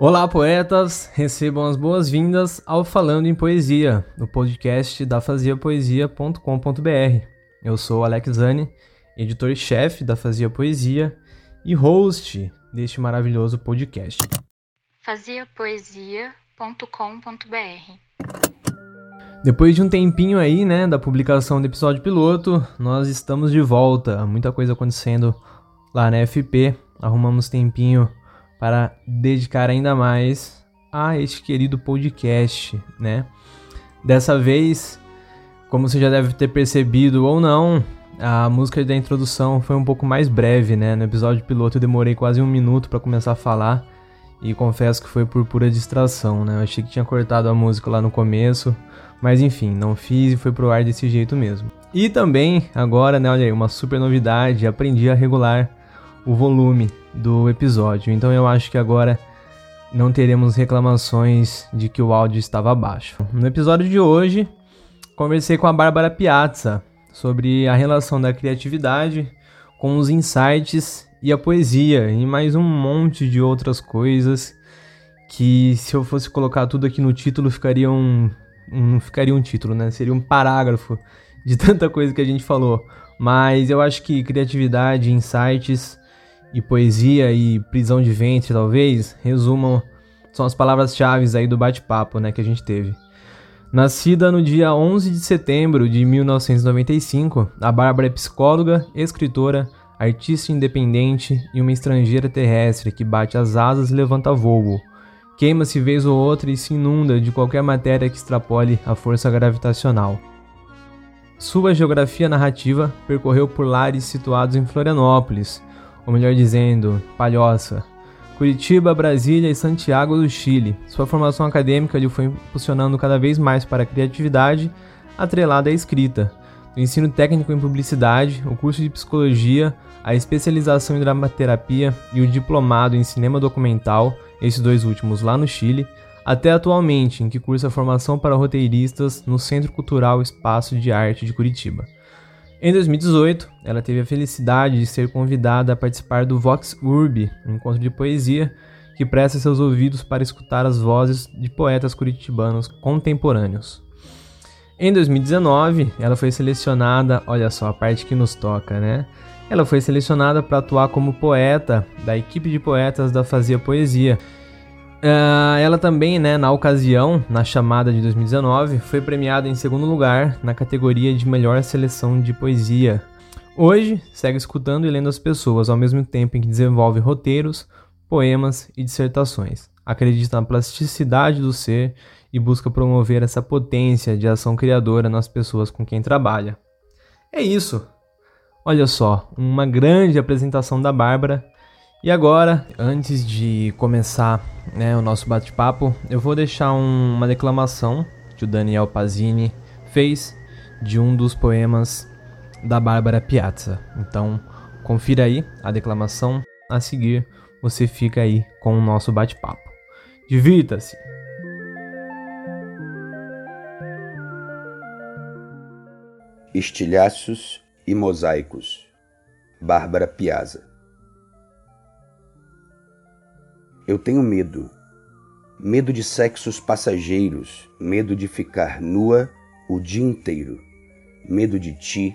Olá, poetas! Recebam as boas-vindas ao Falando em Poesia, no podcast da faziapoesia.com.br. Eu sou Alex Zani, editor-chefe da Fazia Poesia e host deste maravilhoso podcast. faziapoesia.com.br Depois de um tempinho aí, né, da publicação do episódio piloto, nós estamos de volta. Muita coisa acontecendo lá na FP. Arrumamos tempinho para dedicar ainda mais a este querido podcast, né? Dessa vez, como você já deve ter percebido ou não, a música da introdução foi um pouco mais breve, né? No episódio piloto eu demorei quase um minuto para começar a falar e confesso que foi por pura distração, né? Eu achei que tinha cortado a música lá no começo, mas enfim, não fiz e foi pro ar desse jeito mesmo. E também, agora, né, olha aí, uma super novidade, aprendi a regular o volume do episódio. Então eu acho que agora não teremos reclamações de que o áudio estava baixo. No episódio de hoje, conversei com a Bárbara Piazza sobre a relação da criatividade com os insights e a poesia e mais um monte de outras coisas que se eu fosse colocar tudo aqui no título ficaria um não ficaria um título, né? Seria um parágrafo de tanta coisa que a gente falou. Mas eu acho que criatividade, insights e poesia e prisão de ventre, talvez, resumam, são as palavras-chave aí do bate-papo né, que a gente teve. Nascida no dia 11 de setembro de 1995, a Bárbara é psicóloga, escritora, artista independente e uma estrangeira terrestre que bate as asas e levanta voo. Queima-se vez ou outra e se inunda de qualquer matéria que extrapole a força gravitacional. Sua geografia narrativa percorreu por lares situados em Florianópolis, ou melhor dizendo, Palhoça, Curitiba, Brasília e Santiago do Chile. Sua formação acadêmica lhe foi impulsionando cada vez mais para a criatividade atrelada à escrita. Do ensino técnico em publicidade, o curso de psicologia, a especialização em dramaterapia e o diplomado em cinema documental, esses dois últimos lá no Chile, até atualmente, em que cursa formação para roteiristas no Centro Cultural Espaço de Arte de Curitiba. Em 2018, ela teve a felicidade de ser convidada a participar do Vox Urbi, um encontro de poesia que presta seus ouvidos para escutar as vozes de poetas curitibanos contemporâneos. Em 2019, ela foi selecionada, olha só a parte que nos toca, né? Ela foi selecionada para atuar como poeta da equipe de poetas da Fazia Poesia, Uh, ela também, né, na ocasião, na chamada de 2019, foi premiada em segundo lugar na categoria de melhor seleção de poesia. Hoje, segue escutando e lendo as pessoas, ao mesmo tempo em que desenvolve roteiros, poemas e dissertações. Acredita na plasticidade do ser e busca promover essa potência de ação criadora nas pessoas com quem trabalha. É isso. Olha só, uma grande apresentação da Bárbara e agora, antes de começar né, o nosso bate-papo, eu vou deixar um, uma declamação que o Daniel Pazini fez de um dos poemas da Bárbara Piazza. Então, confira aí a declamação. A seguir, você fica aí com o nosso bate-papo. Divirta-se! Estilhaços e mosaicos. Bárbara Piazza Eu tenho medo. Medo de sexos passageiros, medo de ficar nua o dia inteiro, medo de ti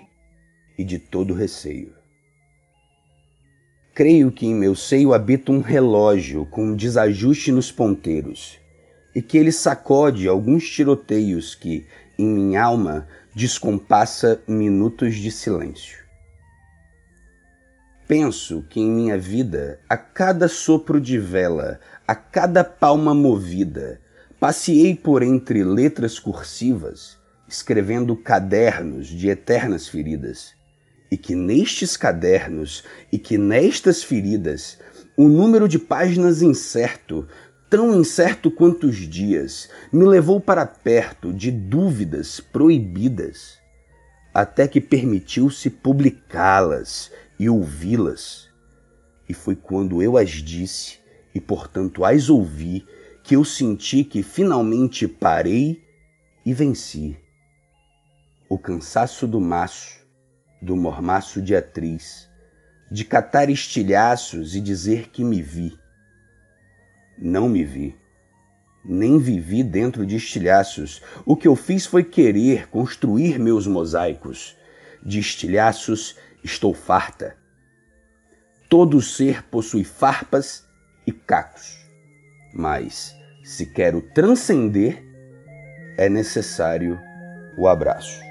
e de todo receio. Creio que em meu seio habita um relógio com um desajuste nos ponteiros, e que ele sacode alguns tiroteios que, em minha alma, descompassa minutos de silêncio. Penso que em minha vida, a cada sopro de vela, a cada palma movida, passei por entre letras cursivas, escrevendo cadernos de eternas feridas, e que nestes cadernos e que nestas feridas, o número de páginas incerto, tão incerto quanto os dias, me levou para perto de dúvidas proibidas, até que permitiu-se publicá-las e ouvi-las. E foi quando eu as disse, e portanto as ouvi, que eu senti que finalmente parei e venci. O cansaço do maço, do mormaço de atriz, de catar estilhaços e dizer que me vi. Não me vi. Nem vivi dentro de estilhaços. O que eu fiz foi querer construir meus mosaicos. De estilhaços estou farta. Todo ser possui farpas e cacos. Mas, se quero transcender, é necessário o abraço.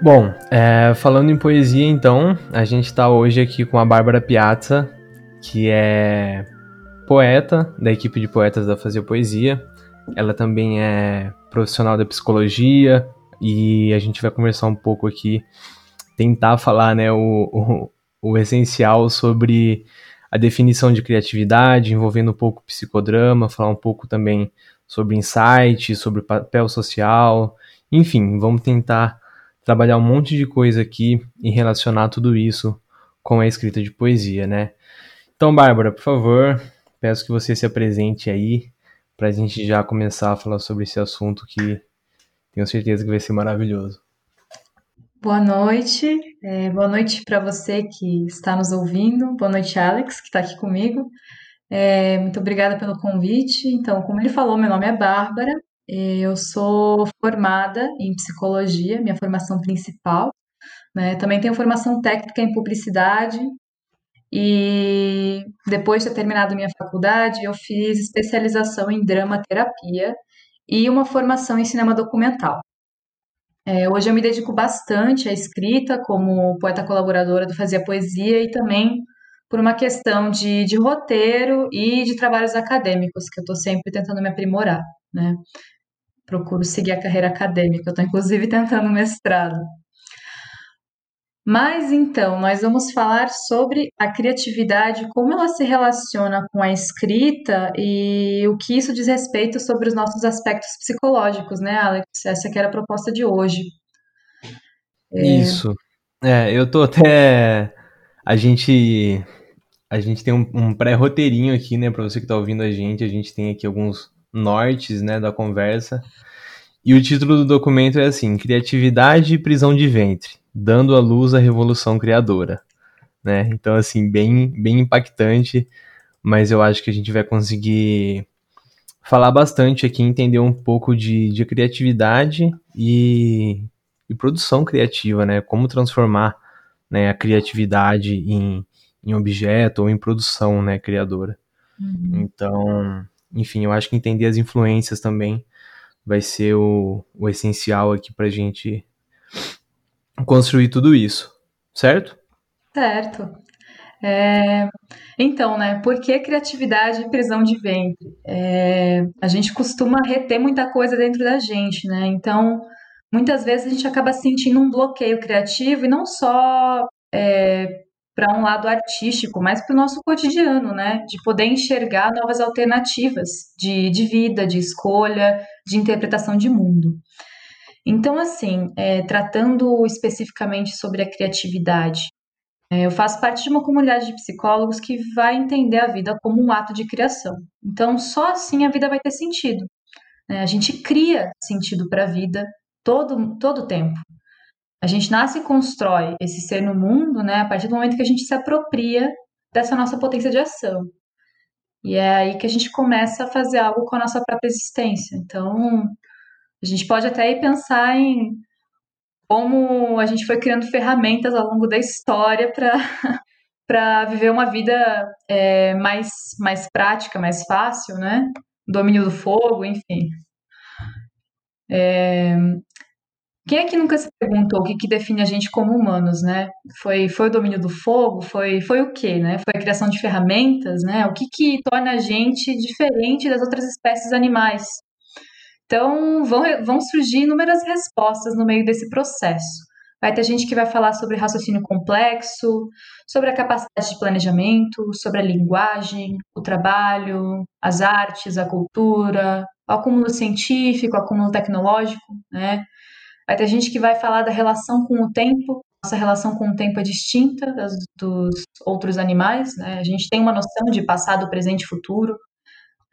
Bom, é, falando em poesia, então, a gente está hoje aqui com a Bárbara Piazza, que é poeta da equipe de poetas da Fazer Poesia. Ela também é profissional da psicologia e a gente vai conversar um pouco aqui, tentar falar né, o, o, o essencial sobre a definição de criatividade, envolvendo um pouco psicodrama, falar um pouco também sobre insight, sobre papel social, enfim, vamos tentar trabalhar um monte de coisa aqui e relacionar tudo isso com a escrita de poesia, né? Então, Bárbara, por favor, peço que você se apresente aí para a gente já começar a falar sobre esse assunto que tenho certeza que vai ser maravilhoso. Boa noite, é, boa noite para você que está nos ouvindo, boa noite, Alex, que está aqui comigo. É, muito obrigada pelo convite. Então, como ele falou, meu nome é Bárbara, eu sou formada em psicologia, minha formação principal. Né? Também tenho formação técnica em publicidade. E depois de ter terminado minha faculdade, eu fiz especialização em drama terapia e uma formação em cinema documental. É, hoje eu me dedico bastante à escrita, como poeta colaboradora do Fazia Poesia e também por uma questão de, de roteiro e de trabalhos acadêmicos, que eu estou sempre tentando me aprimorar. Né? procuro seguir a carreira acadêmica. Estou, inclusive, tentando mestrado. Mas então, nós vamos falar sobre a criatividade, como ela se relaciona com a escrita e o que isso diz respeito sobre os nossos aspectos psicológicos, né, Alex? Essa que era a proposta de hoje. É... Isso. É, eu tô até. A gente. A gente tem um, um pré-roteirinho aqui, né, para você que tá ouvindo a gente. A gente tem aqui alguns nortes, né, da conversa. E o título do documento é assim: Criatividade e prisão de ventre, dando à luz a revolução criadora. Né? Então, assim, bem, bem impactante, mas eu acho que a gente vai conseguir falar bastante aqui, entender um pouco de, de criatividade e, e produção criativa, né? Como transformar né, a criatividade em, em objeto ou em produção né, criadora. Uhum. Então, enfim, eu acho que entender as influências também vai ser o, o essencial aqui para a gente construir tudo isso, certo? Certo. É, então, né, por que criatividade e prisão de ventre? É, a gente costuma reter muita coisa dentro da gente, né? Então, muitas vezes a gente acaba sentindo um bloqueio criativo e não só é, para um lado artístico, mas para o nosso cotidiano, né? De poder enxergar novas alternativas de, de vida, de escolha, de interpretação de mundo. Então, assim, é, tratando especificamente sobre a criatividade, é, eu faço parte de uma comunidade de psicólogos que vai entender a vida como um ato de criação. Então, só assim a vida vai ter sentido. Né? A gente cria sentido para a vida todo todo tempo. A gente nasce e constrói esse ser no mundo, né, a partir do momento que a gente se apropria dessa nossa potência de ação. E é aí que a gente começa a fazer algo com a nossa própria existência. Então, a gente pode até ir pensar em como a gente foi criando ferramentas ao longo da história para para viver uma vida é, mais, mais prática, mais fácil, né? Domínio do fogo, enfim. É, quem é que nunca se perguntou o que, que define a gente como humanos, né? Foi, foi o domínio do fogo? Foi, foi o quê, né? Foi a criação de ferramentas, né? O que, que torna a gente diferente das outras espécies animais? Então, vão, vão surgir inúmeras respostas no meio desse processo. Vai ter gente que vai falar sobre raciocínio complexo, sobre a capacidade de planejamento, sobre a linguagem, o trabalho, as artes, a cultura, o acúmulo científico, o acúmulo tecnológico, né? Vai ter gente que vai falar da relação com o tempo. Nossa relação com o tempo é distinta das, dos outros animais, né? A gente tem uma noção de passado, presente e futuro.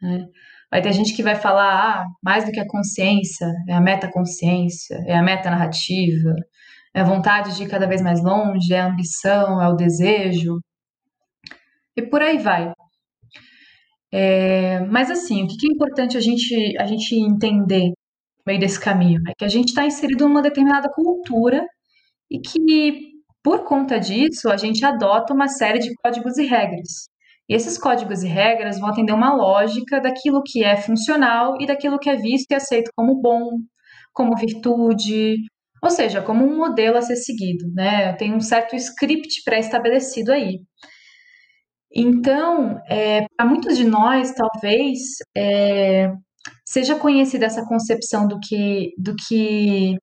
Né? Vai ter gente que vai falar, ah, mais do que a consciência, é a metaconsciência, é a metanarrativa, é a vontade de ir cada vez mais longe, é a ambição, é o desejo. E por aí vai. É, mas assim, o que é importante a gente, a gente entender no meio desse caminho? É que a gente está inserido numa determinada cultura e que, por conta disso, a gente adota uma série de códigos e regras. E esses códigos e regras vão atender uma lógica daquilo que é funcional e daquilo que é visto e aceito como bom, como virtude, ou seja, como um modelo a ser seguido, né? Tem um certo script pré-estabelecido aí. Então, é, para muitos de nós, talvez é, seja conhecida essa concepção do que, do que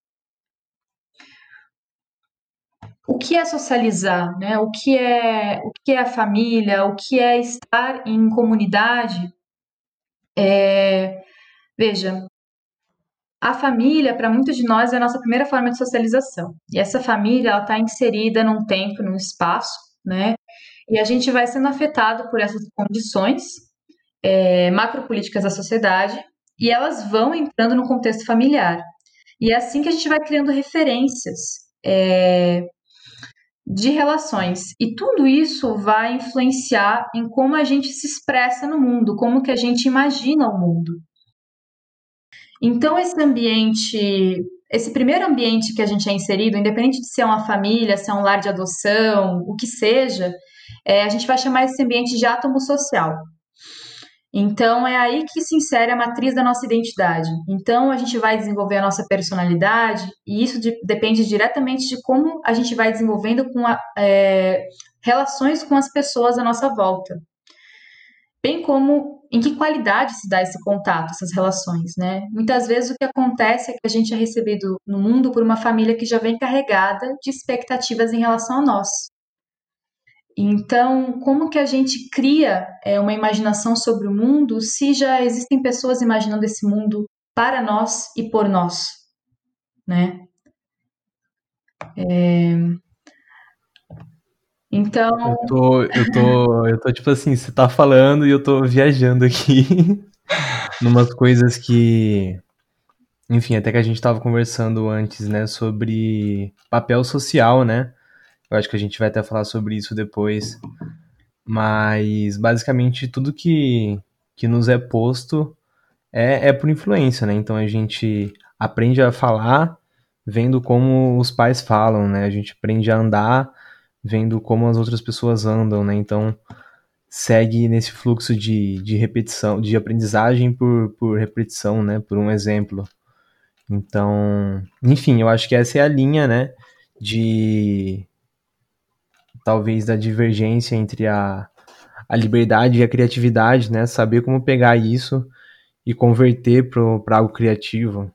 o que é socializar, né? O que é o que é a família, o que é estar em comunidade. É, veja, a família para muitos de nós é a nossa primeira forma de socialização. E essa família ela está inserida num tempo, num espaço, né? E a gente vai sendo afetado por essas condições é, macropolíticas da sociedade e elas vão entrando no contexto familiar. E é assim que a gente vai criando referências é, de relações. E tudo isso vai influenciar em como a gente se expressa no mundo, como que a gente imagina o mundo. Então esse ambiente, esse primeiro ambiente que a gente é inserido, independente de ser uma família, se é um lar de adoção, o que seja, é, a gente vai chamar esse ambiente de átomo social. Então é aí que se insere a matriz da nossa identidade. Então a gente vai desenvolver a nossa personalidade e isso de, depende diretamente de como a gente vai desenvolvendo com a, é, relações com as pessoas à nossa volta, bem como em que qualidade se dá esse contato, essas relações, né? Muitas vezes o que acontece é que a gente é recebido no mundo por uma família que já vem carregada de expectativas em relação a nós. Então, como que a gente cria é, uma imaginação sobre o mundo se já existem pessoas imaginando esse mundo para nós e por nós, né? É... Então. Eu tô, eu tô, eu tô tipo assim, você tá falando e eu tô viajando aqui numas coisas que. Enfim, até que a gente tava conversando antes, né, sobre papel social, né? Eu acho que a gente vai até falar sobre isso depois. Mas basicamente tudo que, que nos é posto é, é por influência, né? Então a gente aprende a falar vendo como os pais falam, né? A gente aprende a andar vendo como as outras pessoas andam, né? Então segue nesse fluxo de, de repetição, de aprendizagem por, por repetição, né? Por um exemplo. Então, enfim, eu acho que essa é a linha, né? De, talvez da divergência entre a, a liberdade e a criatividade, né? Saber como pegar isso e converter para algo criativo.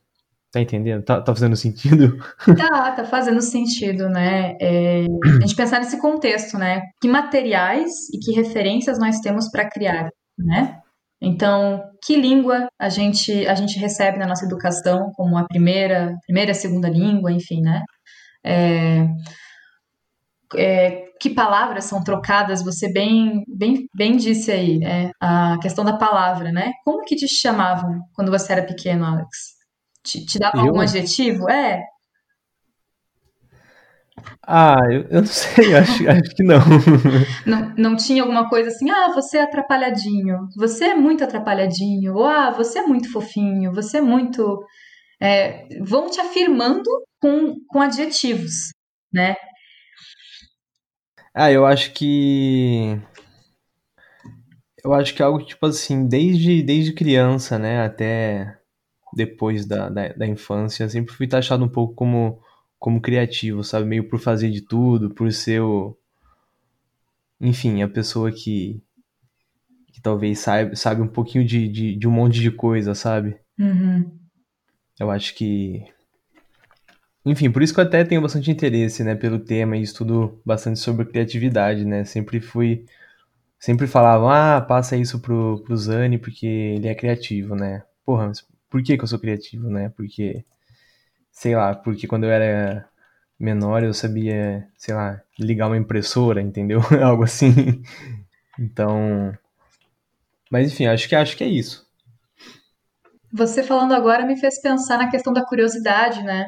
Tá entendendo? Tá, tá, fazendo sentido? Tá, tá fazendo sentido, né? É, a gente pensar nesse contexto, né? Que materiais e que referências nós temos para criar, né? Então, que língua a gente a gente recebe na nossa educação como a primeira, primeira, segunda língua, enfim, né? É, é, que palavras são trocadas, você bem, bem, bem disse aí, né? A questão da palavra, né? Como que te chamavam quando você era pequeno, Alex? Te, te dava algum adjetivo? É. Ah, eu, eu não sei, acho, acho que não. não. Não tinha alguma coisa assim, ah, você é atrapalhadinho, você é muito atrapalhadinho, ou ah, você é muito fofinho, você é muito. É, vão te afirmando com, com adjetivos, né? Ah, eu acho que. Eu acho que é algo tipo assim, desde, desde criança, né, até depois da, da, da infância, sempre fui taxado um pouco como, como criativo, sabe? Meio por fazer de tudo, por ser o. Enfim, a pessoa que, que talvez sabe, sabe um pouquinho de, de, de um monte de coisa, sabe? Uhum. Eu acho que enfim, por isso que eu até tenho bastante interesse, né, pelo tema e estudo bastante sobre criatividade, né? Sempre fui sempre falavam: "Ah, passa isso pro pro Zani porque ele é criativo, né?". Porra, mas por que que eu sou criativo, né? Porque sei lá, porque quando eu era menor eu sabia, sei lá, ligar uma impressora, entendeu? Algo assim. Então, mas enfim, acho que acho que é isso. Você falando agora me fez pensar na questão da curiosidade, né?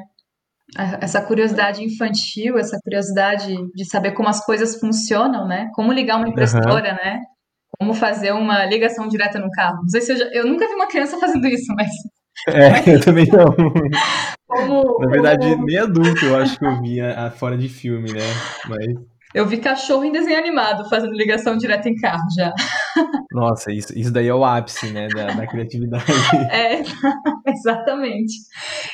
Essa curiosidade infantil, essa curiosidade de saber como as coisas funcionam, né? Como ligar uma impressora, uhum. né? Como fazer uma ligação direta no carro. Não sei se eu, já... eu nunca vi uma criança fazendo isso, mas. É, eu também não. Como, Na verdade, como... nem adulto eu acho que eu vi fora de filme, né? Mas. Eu vi cachorro em desenho animado fazendo ligação direta em carro já. Nossa, isso, isso daí é o ápice, né, da, da criatividade. É, exatamente.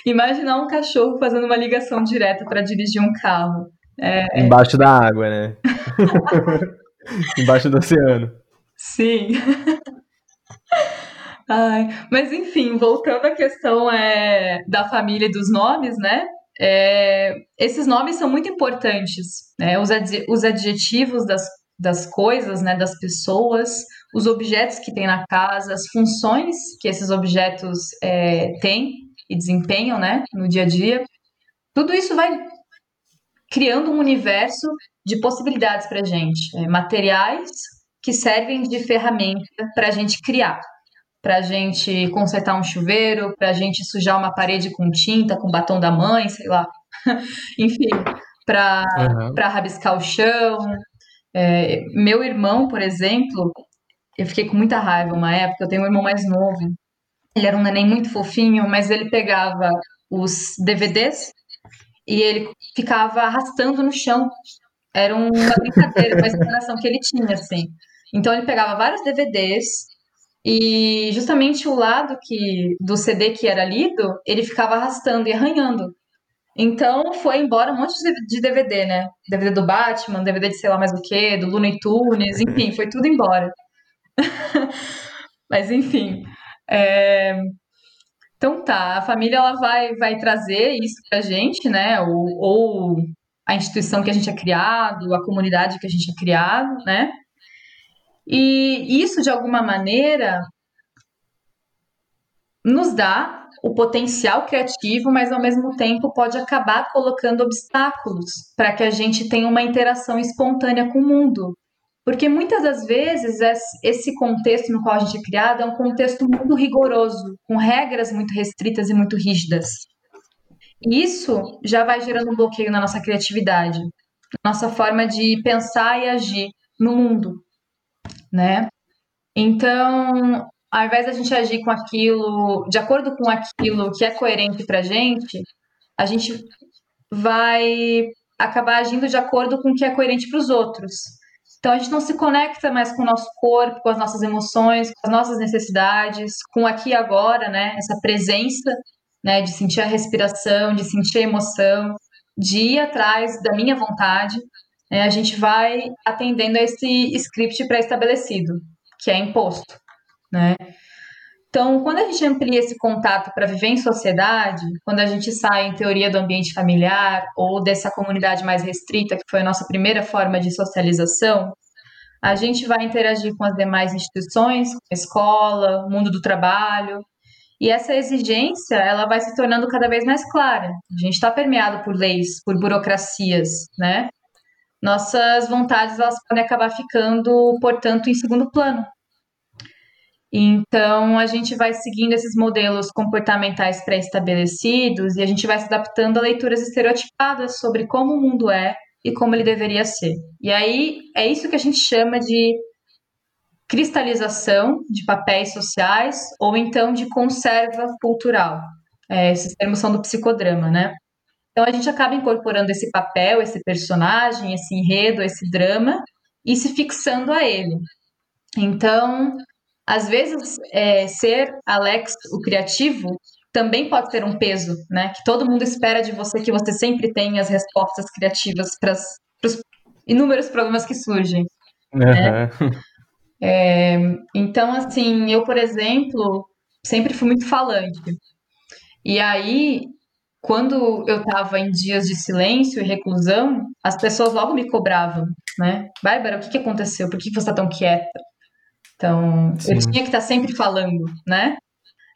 Imaginar um cachorro fazendo uma ligação direta para dirigir um carro. É... Embaixo da água, né? Embaixo do oceano. Sim. Ai, mas enfim, voltando à questão é, da família e dos nomes, né? É, esses nomes são muito importantes, né? Os, ad, os adjetivos das, das coisas, né? Das pessoas, os objetos que tem na casa, as funções que esses objetos é, têm e desempenham, né? No dia a dia. Tudo isso vai criando um universo de possibilidades para a gente, é, materiais que servem de ferramenta para a gente criar para a gente consertar um chuveiro, para a gente sujar uma parede com tinta, com batom da mãe, sei lá. Enfim, para uhum. rabiscar o chão. É, meu irmão, por exemplo, eu fiquei com muita raiva uma época. Eu tenho um irmão mais novo. Ele era um neném muito fofinho, mas ele pegava os DVDs e ele ficava arrastando no chão. Era uma brincadeira, uma explanação que ele tinha, assim. Então ele pegava vários DVDs e justamente o lado que do CD que era lido, ele ficava arrastando e arranhando. Então foi embora um monte de DVD, né? DVD do Batman, DVD de sei lá mais o que, do Looney Tunes, enfim, foi tudo embora. Mas enfim. É... Então tá, a família ela vai, vai trazer isso pra gente, né? Ou, ou a instituição que a gente é criado, a comunidade que a gente é criado, né? E isso, de alguma maneira, nos dá o potencial criativo, mas ao mesmo tempo pode acabar colocando obstáculos para que a gente tenha uma interação espontânea com o mundo. Porque muitas das vezes esse contexto no qual a gente é criado é um contexto muito rigoroso, com regras muito restritas e muito rígidas. E isso já vai gerando um bloqueio na nossa criatividade, na nossa forma de pensar e agir no mundo né? Então, ao invés da gente agir com aquilo, de acordo com aquilo que é coerente para gente, a gente vai acabar agindo de acordo com o que é coerente para os outros. Então a gente não se conecta mais com o nosso corpo, com as nossas emoções, com as nossas necessidades, com aqui e agora, né? Essa presença, né? De sentir a respiração, de sentir a emoção, de ir atrás da minha vontade é, a gente vai atendendo a esse script pré-estabelecido, que é imposto, né? Então, quando a gente amplia esse contato para viver em sociedade, quando a gente sai em teoria do ambiente familiar ou dessa comunidade mais restrita, que foi a nossa primeira forma de socialização, a gente vai interagir com as demais instituições, escola, mundo do trabalho, e essa exigência ela vai se tornando cada vez mais clara. A gente está permeado por leis, por burocracias, né? Nossas vontades elas podem acabar ficando, portanto, em segundo plano. Então, a gente vai seguindo esses modelos comportamentais pré-estabelecidos e a gente vai se adaptando a leituras estereotipadas sobre como o mundo é e como ele deveria ser. E aí é isso que a gente chama de cristalização de papéis sociais ou então de conserva cultural. É, esses termos são do psicodrama, né? Então a gente acaba incorporando esse papel, esse personagem, esse enredo, esse drama e se fixando a ele. Então, às vezes, é, ser Alex o criativo também pode ser um peso, né? Que todo mundo espera de você que você sempre tenha as respostas criativas para os inúmeros problemas que surgem. Uhum. Né? É, então, assim, eu, por exemplo, sempre fui muito falante. E aí, quando eu estava em dias de silêncio e reclusão, as pessoas logo me cobravam, né? Bárbara, o que, que aconteceu? Por que você está tão quieta? Então, Sim. eu tinha que estar tá sempre falando, né?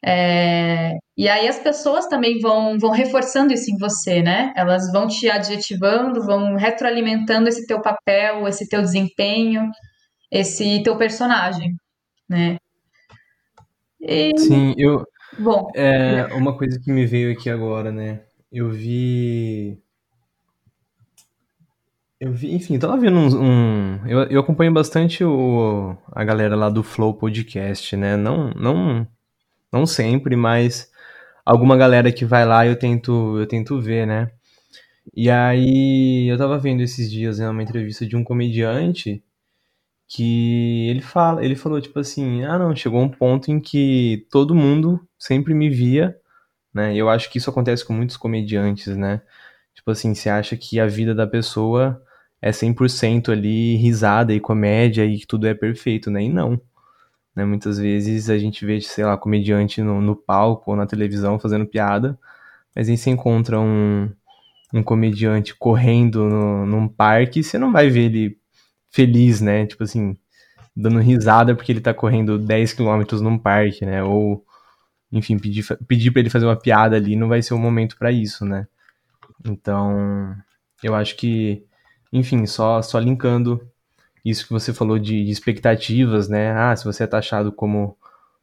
É... E aí as pessoas também vão, vão reforçando isso em você, né? Elas vão te adjetivando, vão retroalimentando esse teu papel, esse teu desempenho, esse teu personagem, né? E... Sim, eu, Bom. É, uma coisa que me veio aqui agora, né? Eu vi. Eu vi, enfim, tava vendo um. um eu, eu acompanho bastante o, a galera lá do Flow Podcast, né? Não, não, não sempre, mas alguma galera que vai lá eu tento, eu tento ver, né? E aí eu tava vendo esses dias né, uma entrevista de um comediante que ele fala, ele falou tipo assim, ah não, chegou um ponto em que todo mundo sempre me via, né? Eu acho que isso acontece com muitos comediantes, né? Tipo assim, você acha que a vida da pessoa é 100% ali risada e comédia e que tudo é perfeito, né? E não. Né? Muitas vezes a gente vê, sei lá, comediante no, no palco ou na televisão fazendo piada, mas aí você encontra um, um comediante correndo no, num parque, você não vai ver ele feliz, né? Tipo assim, dando risada porque ele tá correndo 10 km num parque, né? Ou, enfim, pedir, pedir pra ele fazer uma piada ali não vai ser o momento para isso, né? Então, eu acho que, enfim, só, só linkando isso que você falou de, de expectativas, né? Ah, se você é taxado como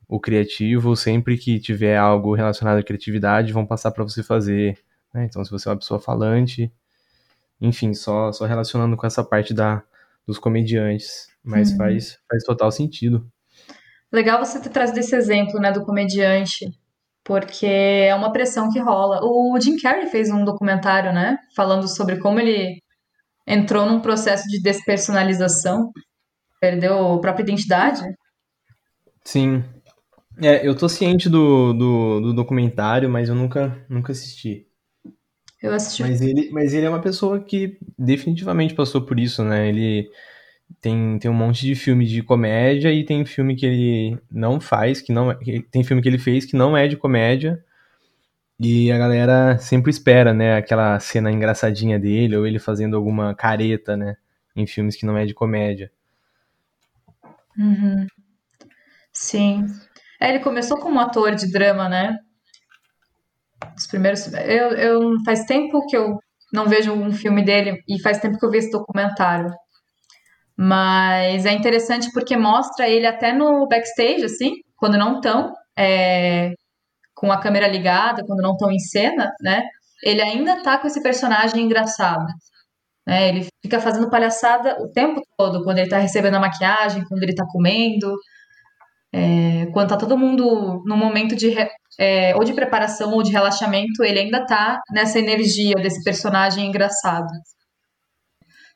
o criativo, sempre que tiver algo relacionado à criatividade, vão passar para você fazer. Né? Então, se você é uma pessoa falante, enfim, só, só relacionando com essa parte da, dos comediantes, mas uhum. faz, faz total sentido. Legal você ter trazido esse exemplo, né, do comediante, porque é uma pressão que rola. O Jim Carrey fez um documentário, né, falando sobre como ele entrou num processo de despersonalização, perdeu a própria identidade. Sim. É, eu tô ciente do, do, do documentário, mas eu nunca, nunca assisti. Eu assisti. Mas ele, mas ele é uma pessoa que definitivamente passou por isso, né? Ele tem, tem um monte de filme de comédia e tem filme que ele não faz, que não é, tem filme que ele fez que não é de comédia. E a galera sempre espera, né, aquela cena engraçadinha dele ou ele fazendo alguma careta, né, em filmes que não é de comédia. Uhum. Sim. É, ele começou como ator de drama, né? Os primeiros. Eu, eu faz tempo que eu não vejo um filme dele e faz tempo que eu vi esse documentário. Mas é interessante porque mostra ele até no backstage, assim, quando não estão é, com a câmera ligada, quando não estão em cena, né? Ele ainda tá com esse personagem engraçado. Né? Ele fica fazendo palhaçada o tempo todo, quando ele tá recebendo a maquiagem, quando ele tá comendo. É, quando tá todo mundo no momento de é, ou de preparação ou de relaxamento, ele ainda tá nessa energia desse personagem engraçado.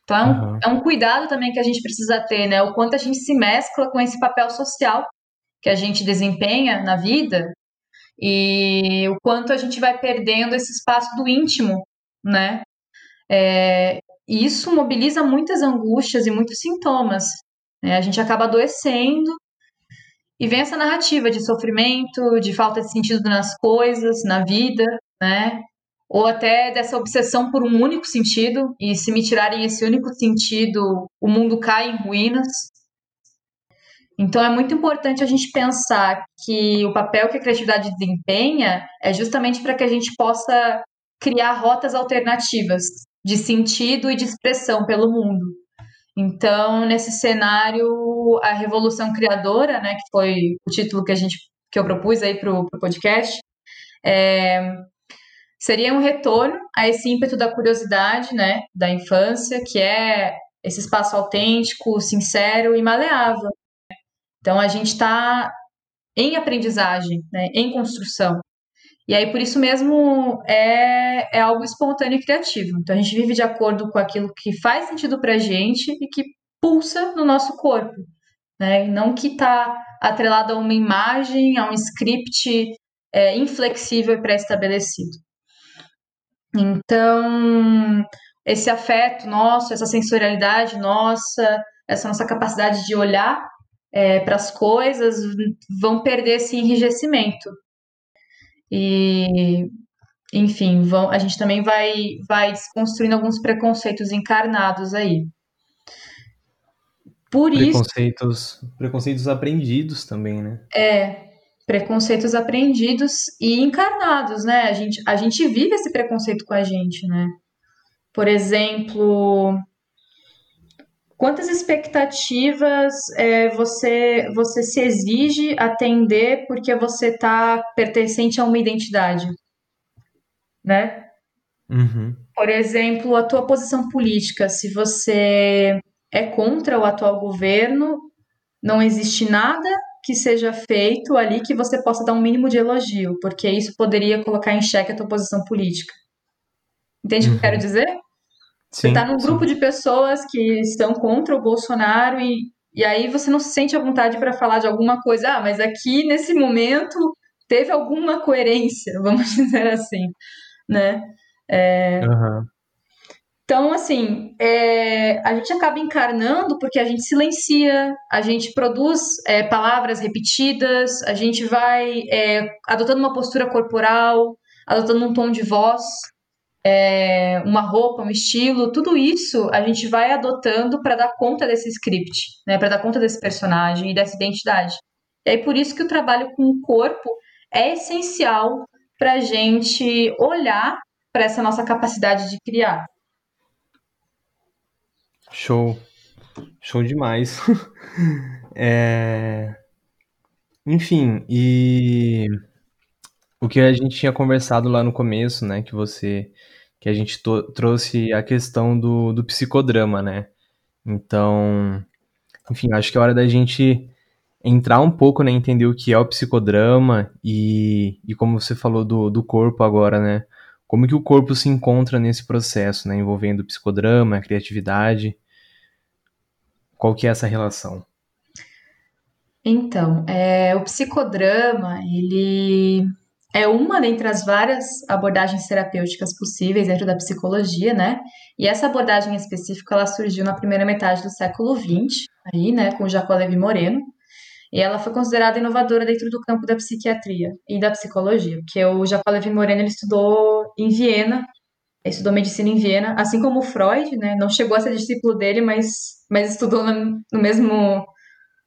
Então é um, uhum. é um cuidado também que a gente precisa ter, né? O quanto a gente se mescla com esse papel social que a gente desempenha na vida e o quanto a gente vai perdendo esse espaço do íntimo, né? É, e isso mobiliza muitas angústias e muitos sintomas. Né? A gente acaba adoecendo e vem essa narrativa de sofrimento, de falta de sentido nas coisas, na vida, né? Ou até dessa obsessão por um único sentido, e se me tirarem esse único sentido, o mundo cai em ruínas. Então é muito importante a gente pensar que o papel que a criatividade desempenha é justamente para que a gente possa criar rotas alternativas de sentido e de expressão pelo mundo. Então, nesse cenário, a revolução criadora, né, que foi o título que a gente que eu propus aí para o podcast, é, seria um retorno a esse ímpeto da curiosidade, né, da infância, que é esse espaço autêntico, sincero e maleável. Então, a gente está em aprendizagem, né, em construção. E aí, por isso mesmo, é, é algo espontâneo e criativo. Então, a gente vive de acordo com aquilo que faz sentido para gente e que pulsa no nosso corpo. Né? Não que está atrelado a uma imagem, a um script é, inflexível e pré-estabelecido. Então, esse afeto nosso, essa sensorialidade nossa, essa nossa capacidade de olhar é, para as coisas vão perder esse enrijecimento. E, enfim, vão, a gente também vai, vai desconstruindo alguns preconceitos encarnados aí. Por preconceitos, isso. Preconceitos aprendidos também, né? É, preconceitos aprendidos e encarnados, né? A gente, a gente vive esse preconceito com a gente, né? Por exemplo, quantas expectativas é, você, você se exige atender porque você está pertencente a uma identidade, né? Uhum. Por exemplo, a tua posição política, se você é contra o atual governo, não existe nada que seja feito ali que você possa dar um mínimo de elogio, porque isso poderia colocar em xeque a tua posição política. Entende o que eu quero Uhum. dizer? Você Sim, está num sim. grupo de pessoas que estão contra o Bolsonaro e, e aí você não se sente à vontade para falar de alguma coisa. Ah, mas aqui nesse momento teve alguma coerência, vamos dizer assim, né? Aham. Então, assim, é, a gente acaba encarnando porque a gente silencia, a gente produz é, palavras repetidas, a gente vai é, adotando uma postura corporal, adotando um tom de voz, é, uma roupa, um estilo, tudo isso a gente vai adotando para dar conta desse script, né, para dar conta desse personagem e dessa identidade. E aí por isso que o trabalho com o corpo é essencial para a gente olhar para essa nossa capacidade de criar. Show. Show demais. É, Enfim, e o que a gente tinha conversado lá no começo, né? Que você. Que a gente trouxe a questão do, do psicodrama, né? Então, enfim, acho que é hora da gente entrar um pouco, né? Entender o que é o psicodrama e, e como você falou do, do corpo agora, né? Como que o corpo se encontra nesse processo, né? Envolvendo psicodrama, a criatividade. Qual que é essa relação? Então, é, o psicodrama, ele é uma dentre as várias abordagens terapêuticas possíveis dentro da psicologia, né? E essa abordagem específica, ela surgiu na primeira metade do século XX, aí, né, com Jacó Levi Moreno, e ela foi considerada inovadora dentro do campo da psiquiatria e da psicologia, porque o Jacó Levi Moreno, ele estudou em Viena, estudou medicina em Viena, assim como Freud, né? Não chegou a ser discípulo dele, mas, mas estudou no, no mesmo,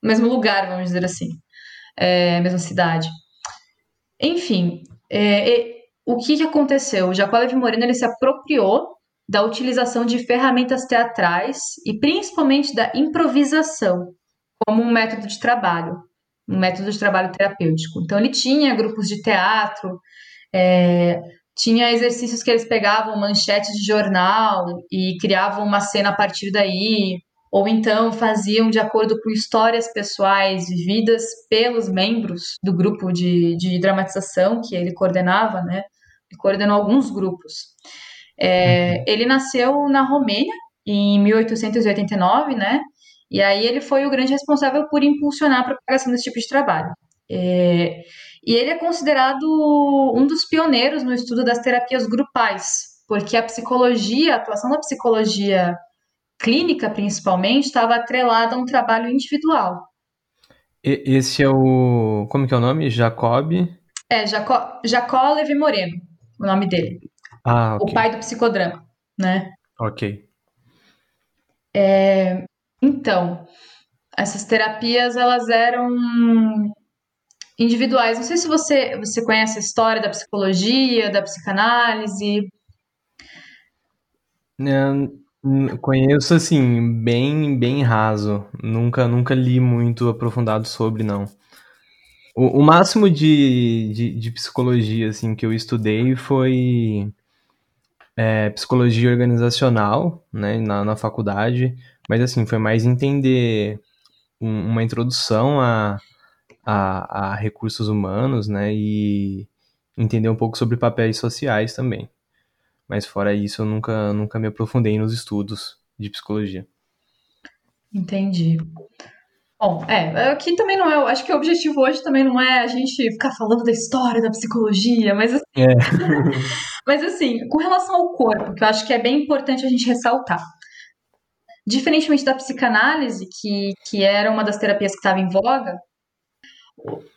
no mesmo lugar, vamos dizer assim, é, mesma cidade. Enfim, é, e- o que, que aconteceu? O Jacó Levi Moreno ele se apropriou da utilização de ferramentas teatrais e principalmente da improvisação como um método de trabalho, um método de trabalho terapêutico. Então ele tinha grupos de teatro, é, tinha exercícios que eles pegavam manchetes de jornal e criavam uma cena a partir daí, ou então faziam de acordo com histórias pessoais vividas pelos membros do grupo de, de dramatização que ele coordenava, né? Ele coordenou alguns grupos. É, ele nasceu na Romênia em 1889, né? E aí ele foi o grande responsável por impulsionar a propagação desse tipo de trabalho. É, e ele é considerado um dos pioneiros no estudo das terapias grupais, porque a psicologia, a atuação da psicologia clínica, principalmente, estava atrelada a um trabalho individual. E- esse é o. Como que é o nome? Jacob? É, Jacó, Jacó Levi Moreno, o nome dele, Ah, o ok. pai do psicodrama, né? Ok. Então, essas terapias, elas eram individuais. Não sei se você, você conhece a história da psicologia, da psicanálise. É, conheço assim, bem, bem raso. Nunca, nunca li muito aprofundado sobre, não. O, o máximo de, de, de psicologia assim, que eu estudei foi é, psicologia organizacional, né, na, na faculdade. Mas assim, foi mais entender um- uma introdução a, a, a recursos humanos, né, e entender um pouco sobre papéis sociais também. Mas fora isso, eu nunca, nunca me aprofundei nos estudos de psicologia. Entendi. Bom, é, aqui também não é. Acho que o objetivo hoje também não é a gente ficar falando da história da psicologia, mas, assim- É. mas assim, com relação ao corpo, que eu acho que é bem importante a gente ressaltar. Diferentemente da psicanálise, que, que era uma das terapias que estava em voga,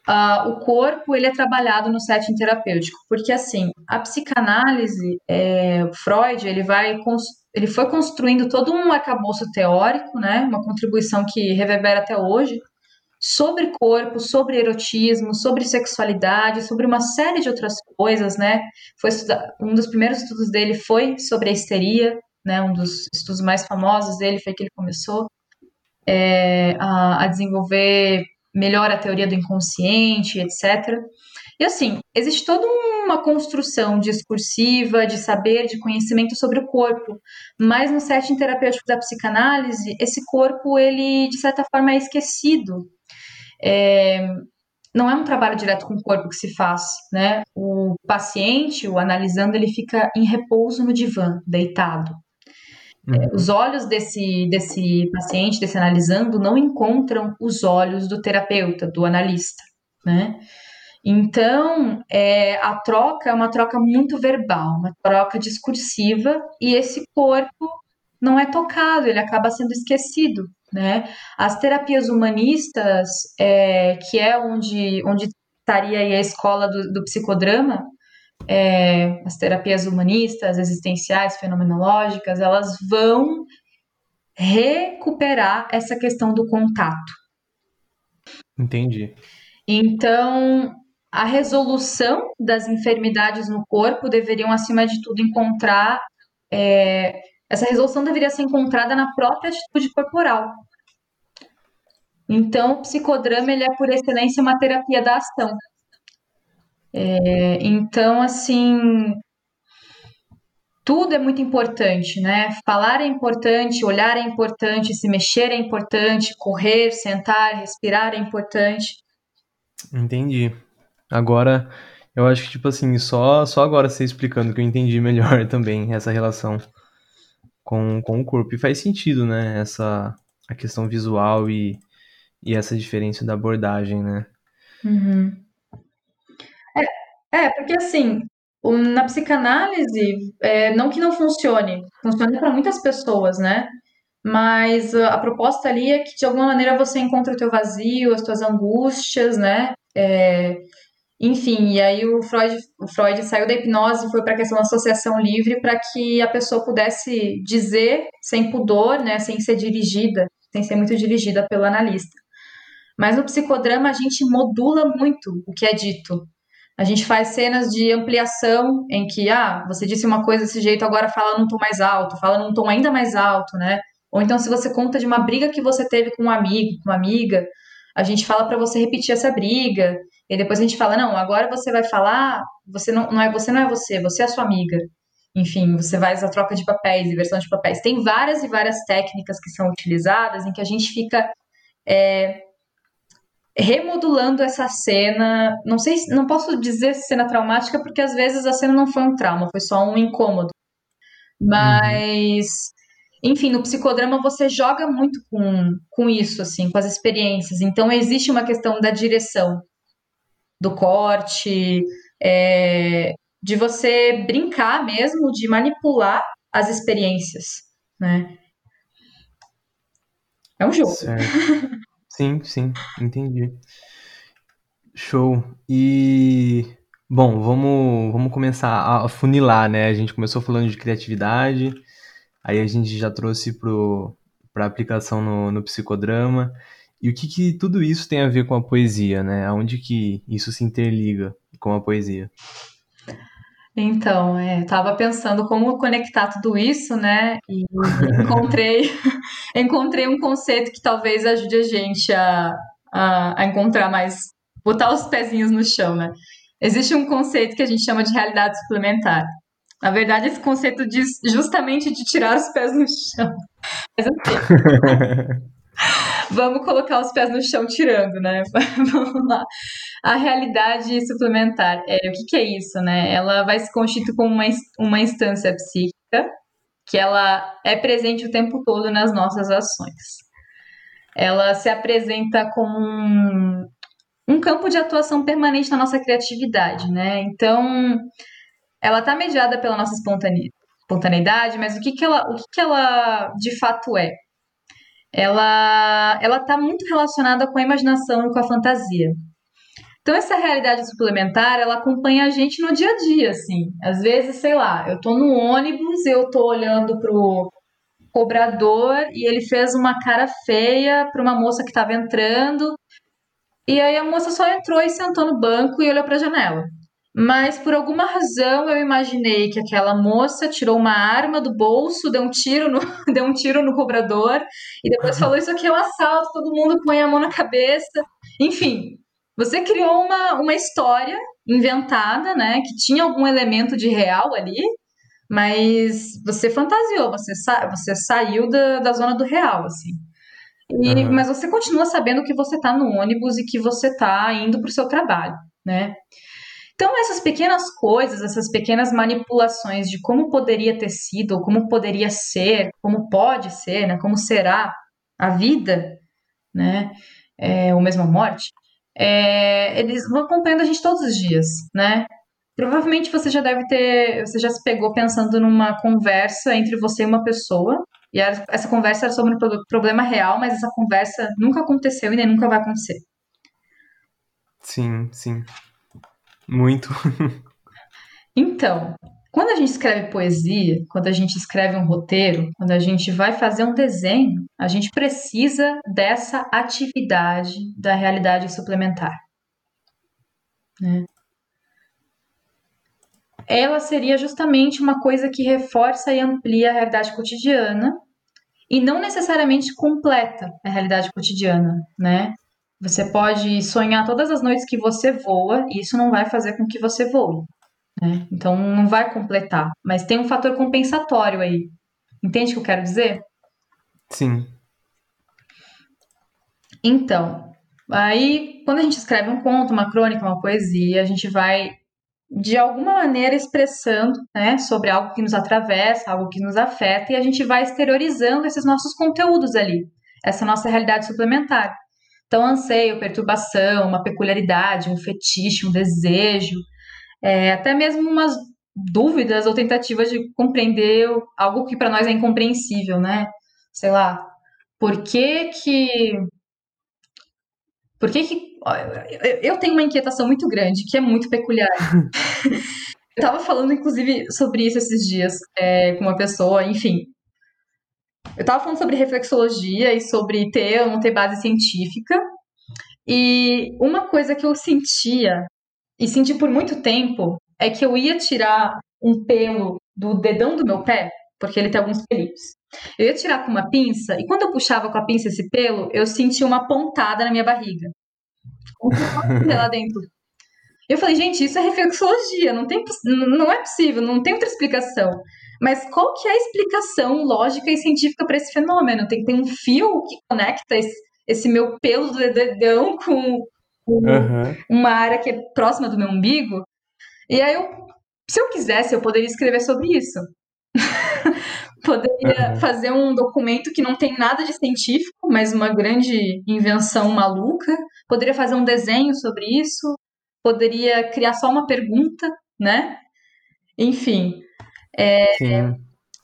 ah, o corpo ele é trabalhado no setting terapêutico, porque assim, a psicanálise, é, Freud, ele vai ele foi construindo todo um arcabouço teórico, né, uma contribuição que reverbera até hoje, sobre corpo, sobre erotismo, sobre sexualidade, sobre uma série de outras coisas, né? Foi um dos primeiros estudos dele foi sobre a histeria, né? Um dos estudos mais famosos dele foi que ele começou. é, a, a desenvolver melhor a teoria do inconsciente, etc. E assim, existe toda uma construção discursiva, de saber, de conhecimento sobre o corpo, mas no setting terapêutico da psicanálise, esse corpo, ele, de certa forma, é esquecido. É, não é um trabalho direto com o corpo que se faz, né? O paciente, o analisando, ele fica em repouso no divã, deitado. Uhum. os olhos desse, desse paciente, desse analisando, não encontram os olhos do terapeuta, do analista, né? Então, é, a troca é uma troca muito verbal, uma troca discursiva, e esse corpo não é tocado, ele acaba sendo esquecido, né? As terapias humanistas, é, que é onde, onde estaria a escola do, do psicodrama, é, as terapias humanistas, existenciais, fenomenológicas, elas vão recuperar essa questão do contato. Entendi. Então, a resolução das enfermidades no corpo deveriam, acima de tudo, encontrar. É, essa resolução deveria ser encontrada na própria atitude corporal. Então, o psicodrama ele é, por excelência, uma terapia da ação. É, então, assim, tudo é muito importante, né? Falar é importante, olhar é importante, se mexer é importante, correr, sentar, respirar é importante. Entendi. Agora, eu acho que, tipo assim, só, só agora você explicando que eu entendi melhor também essa relação com, com o corpo. E faz sentido, né? Essa a questão visual e, e essa diferença da abordagem, né? Uhum. É, porque assim, na psicanálise, é, não que não funcione, funciona para muitas pessoas, né? Mas a proposta ali é que de alguma maneira você encontra o teu vazio, as tuas angústias, né? É, enfim, e aí o Freud, o Freud saiu da hipnose e foi para a questão da associação livre para que a pessoa pudesse dizer sem pudor, né, sem ser dirigida, sem ser muito dirigida pelo analista. Mas no psicodrama a gente modula muito o que é dito. A gente faz cenas de ampliação em que, ah, você disse uma coisa desse jeito, agora fala num tom mais alto, fala num tom ainda mais alto, né? Ou então se você conta de uma briga que você teve com um amigo, com uma amiga, a gente fala para você repetir essa briga. E depois a gente fala, não, agora você vai falar, você não, não é você não é você, você é a sua amiga. Enfim, você faz a troca de papéis, inversão de papéis. Tem várias e várias técnicas que são utilizadas em que a gente fica é, remodulando essa cena. Não sei, não posso dizer cena traumática porque às vezes a cena não foi um trauma, foi só um incômodo. Mas uhum. enfim, no psicodrama você joga muito com, com isso, assim, com as experiências. Então existe uma questão da direção do corte, é, de você brincar mesmo, de manipular as experiências, né? É um jogo. Certo. Sim, sim, entendi. Show. E bom, vamos, vamos começar a funilar, né? A gente começou falando de criatividade, aí a gente já trouxe para aplicação no, no psicodrama. E o que, que tudo isso tem a ver com a poesia, né? Aonde que isso se interliga com a poesia? Então, é, estava pensando como conectar tudo isso, né? E encontrei, encontrei um conceito que talvez ajude a gente a, a, a, encontrar mais, botar os pezinhos no chão, né? Existe um conceito que a gente chama de realidade suplementar. Na verdade, esse conceito diz justamente de tirar os pés no chão. Mas assim. Vamos colocar os pés no chão tirando, né? Vamos lá. A realidade suplementar. É, o que, que, é isso, né? Ela vai se constituir como uma, uma instância psíquica que ela é presente o tempo todo nas nossas ações. Ela se apresenta como um, um campo de atuação permanente na nossa criatividade, né? Então, ela está mediada pela nossa espontaneidade, mas o que, que, ela, o que, que ela de fato é? Ela ela está muito relacionada com a imaginação e com a fantasia. Então essa realidade suplementar, ela acompanha a gente no dia a dia, assim. Às vezes, sei lá, eu tô no ônibus, eu tô olhando pro cobrador e ele fez uma cara feia para uma moça que estava entrando. E aí a moça só entrou e sentou no banco e olhou para a janela. Mas por alguma razão eu imaginei que aquela moça tirou uma arma do bolso, deu um tiro no, deu um tiro no cobrador e depois falou isso aqui é um assalto, todo mundo põe a mão na cabeça. Enfim, você criou uma, uma história inventada, né, que tinha algum elemento de real ali, mas você fantasiou, você, sa você saiu da, da zona do real, assim. E, uhum. Mas você continua sabendo que você está no ônibus e que você está indo para o seu trabalho, né? Então, essas pequenas coisas, essas pequenas manipulações de como poderia ter sido, ou como poderia ser, como pode ser, né, como será a vida, né, é, ou mesmo a morte, é, eles vão acompanhando a gente todos os dias, né? Provavelmente você já deve ter, você já se pegou pensando numa conversa entre você e uma pessoa, e essa conversa era sobre um problema real, mas essa conversa nunca aconteceu e nem nunca vai acontecer. Sim, sim. Muito. então, quando a gente escreve poesia, quando a gente escreve um roteiro, quando a gente vai fazer um desenho, a gente precisa dessa atividade da realidade suplementar. Né? Ela seria justamente uma coisa que reforça e amplia a realidade cotidiana e não necessariamente completa a realidade cotidiana, né? Você pode sonhar todas as noites que você voa e isso não vai fazer com que você voe. Né? Então não vai completar. Mas tem um fator compensatório aí. Entende o que eu quero dizer? Sim. Então, aí quando a gente escreve um conto, uma crônica, uma poesia, a gente vai de alguma maneira expressando né, sobre algo que nos atravessa, algo que nos afeta, e a gente vai exteriorizando esses nossos conteúdos ali, essa nossa realidade suplementar. Então, anseio, perturbação, uma peculiaridade, um fetiche, um desejo, é, até mesmo umas dúvidas ou tentativas de compreender algo que para nós é incompreensível, né? Sei lá, por que que. Por que que. Eu tenho uma inquietação muito grande, que é muito peculiar. Eu estava falando, inclusive, sobre isso esses dias é, com uma pessoa, enfim. Eu estava falando sobre reflexologia e sobre ter ou não ter base científica. E uma coisa que eu sentia, e senti por muito tempo, é que eu ia tirar um pelo do dedão do meu pé, porque ele tem alguns pelinhos. Eu ia tirar com uma pinça, e quando eu puxava com a pinça esse pelo, eu sentia uma pontada na minha barriga. lá dentro. Eu falei, gente, isso é reflexologia, não, tem, não é possível, não tem outra explicação. Mas qual que é a explicação lógica e científica para esse fenômeno? Tem que ter um fio que conecta esse, esse meu pelo do dedão com, com uhum. uma área que é próxima do meu umbigo. E aí, eu, se eu quisesse, eu poderia escrever sobre isso. poderia uhum. fazer um documento que não tem nada de científico, mas uma grande invenção maluca. Poderia fazer um desenho sobre isso. Poderia criar só uma pergunta, né? Enfim, é, Sim.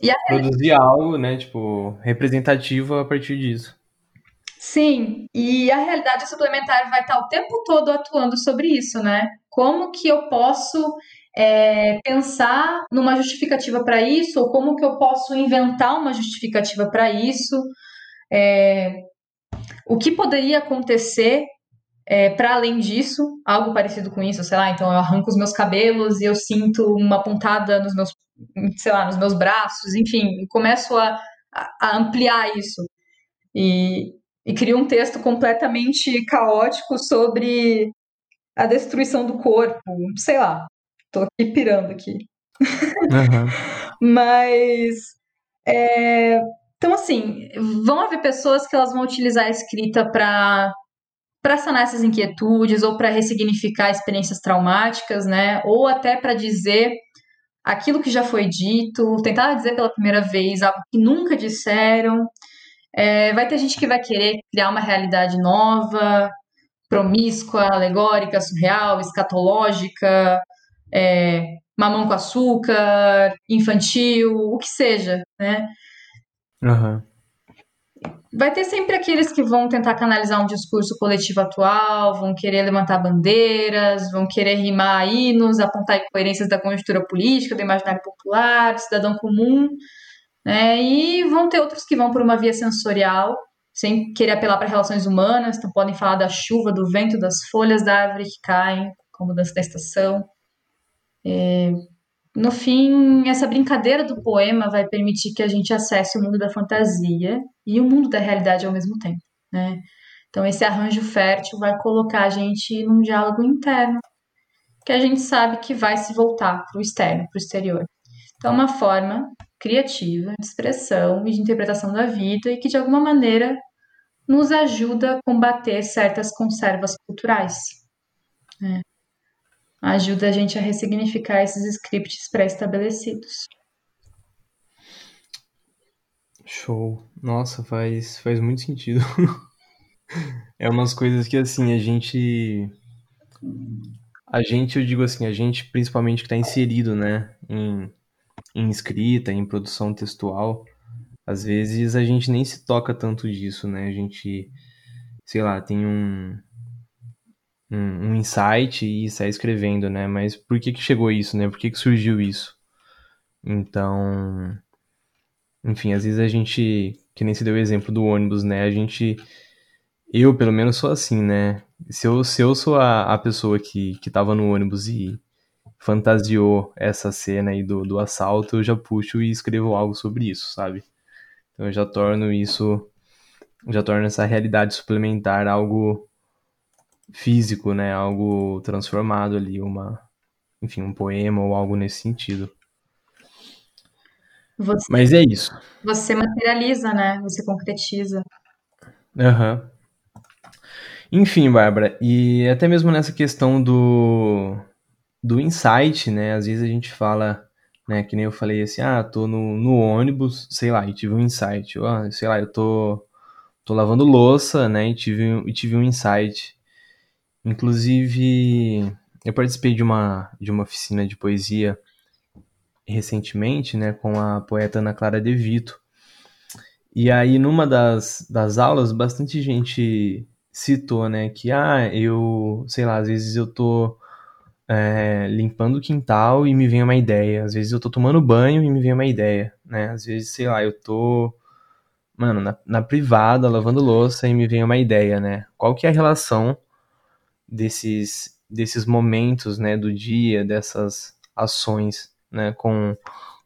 E. Produzir algo, né, tipo, representativo a partir disso. Sim, e a realidade suplementar vai estar o tempo todo atuando sobre isso, né? Como que eu posso é, pensar numa justificativa para isso, ou como que eu posso inventar uma justificativa para isso? É, o que poderia acontecer é, para além disso, algo parecido com isso, sei lá, então eu arranco os meus cabelos e eu sinto uma pontada nos meus, sei lá, nos meus braços, enfim, começo a, a ampliar isso. E, e crio um texto completamente caótico sobre a destruição do corpo, sei lá, tô aqui pirando aqui. Uhum. Mas, é, então assim, vão haver pessoas que elas vão utilizar a escrita para para sanar essas inquietudes ou para ressignificar experiências traumáticas, né? Ou até para dizer aquilo que já foi dito, tentar dizer pela primeira vez algo que nunca disseram. É, vai ter gente que vai querer criar uma realidade nova, promíscua, alegórica, surreal, escatológica, é, mamão com açúcar, infantil, o que seja, né? Uhum vai ter sempre aqueles que vão tentar canalizar um discurso coletivo atual, vão querer levantar bandeiras, vão querer rimar hinos, apontar incoerências da conjuntura política, do imaginário popular, do cidadão comum, né? E vão ter outros que vão por uma via sensorial, sem querer apelar para relações humanas, então podem falar da chuva, do vento, das folhas da árvore que caem, como da estação. É, no fim, essa brincadeira do poema vai permitir que a gente acesse o mundo da fantasia e o mundo da realidade ao mesmo tempo, né? Então, esse arranjo fértil vai colocar a gente num diálogo interno, que a gente sabe que vai se voltar para o externo, para o exterior. Então, é uma forma criativa de expressão e de interpretação da vida e que, de alguma maneira, nos ajuda a combater certas conservas culturais. Né? Ajuda a gente a ressignificar esses scripts pré-estabelecidos. Show. Nossa, faz, faz muito sentido. é umas coisas que, assim, a gente. A gente, eu digo assim, a gente principalmente que está inserido, né, em, em escrita, em produção textual, às vezes a gente nem se toca tanto disso, né? A gente, sei lá, tem um, um, um insight e sai escrevendo, né? Mas por que que chegou isso, né? Por que que surgiu isso? Então, enfim, às vezes a gente, que nem se deu o exemplo do ônibus, né? A gente, eu pelo menos sou assim, né? Se eu, se eu sou a, a pessoa que, que tava no ônibus e fantasiou essa cena aí do, do assalto, eu já puxo e escrevo algo sobre isso, sabe? Então eu já torno isso, já torno essa realidade suplementar algo físico, né? Algo transformado ali, uma, enfim, um poema ou algo nesse sentido. Você, Mas é isso. Você materializa, né? Você concretiza. Aham. Uhum. Enfim, Bárbara, e até mesmo nessa questão do, do insight, né? Às vezes a gente fala né? Que nem eu falei assim, ah, tô no, no ônibus, sei lá, e tive um insight. Ou, ah, sei lá, eu tô, tô lavando louça, né? E tive, e tive um insight. Inclusive, eu participei de uma, de uma oficina de poesia recentemente, né? Com a poeta Ana Clara De Vito. E aí, numa das, das aulas, bastante gente citou, né? Que, ah, eu, sei lá, às vezes eu tô é, limpando o quintal e me vem uma ideia. Às vezes eu tô tomando banho e me vem uma ideia, né? Às vezes, sei lá, eu tô, mano, na, na privada, lavando louça e me vem uma ideia, né? Qual que é a relação desses, desses momentos, né, do dia, dessas ações, né, com,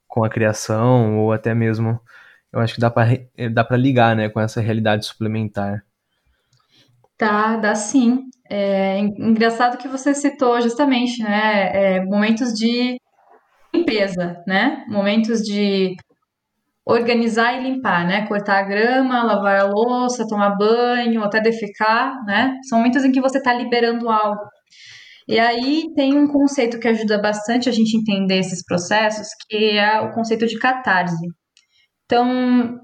com a criação ou até mesmo, eu acho que dá para dá pra ligar, né, com essa realidade suplementar. Tá, dá sim. É engraçado que você citou justamente, né, é, momentos de limpeza, né? Momentos de organizar e limpar, né? Cortar a grama, lavar a louça, tomar banho, até defecar, né? São momentos em que você está liberando algo. E aí tem um conceito que ajuda bastante a gente entender esses processos, que é o conceito de catarse. Então,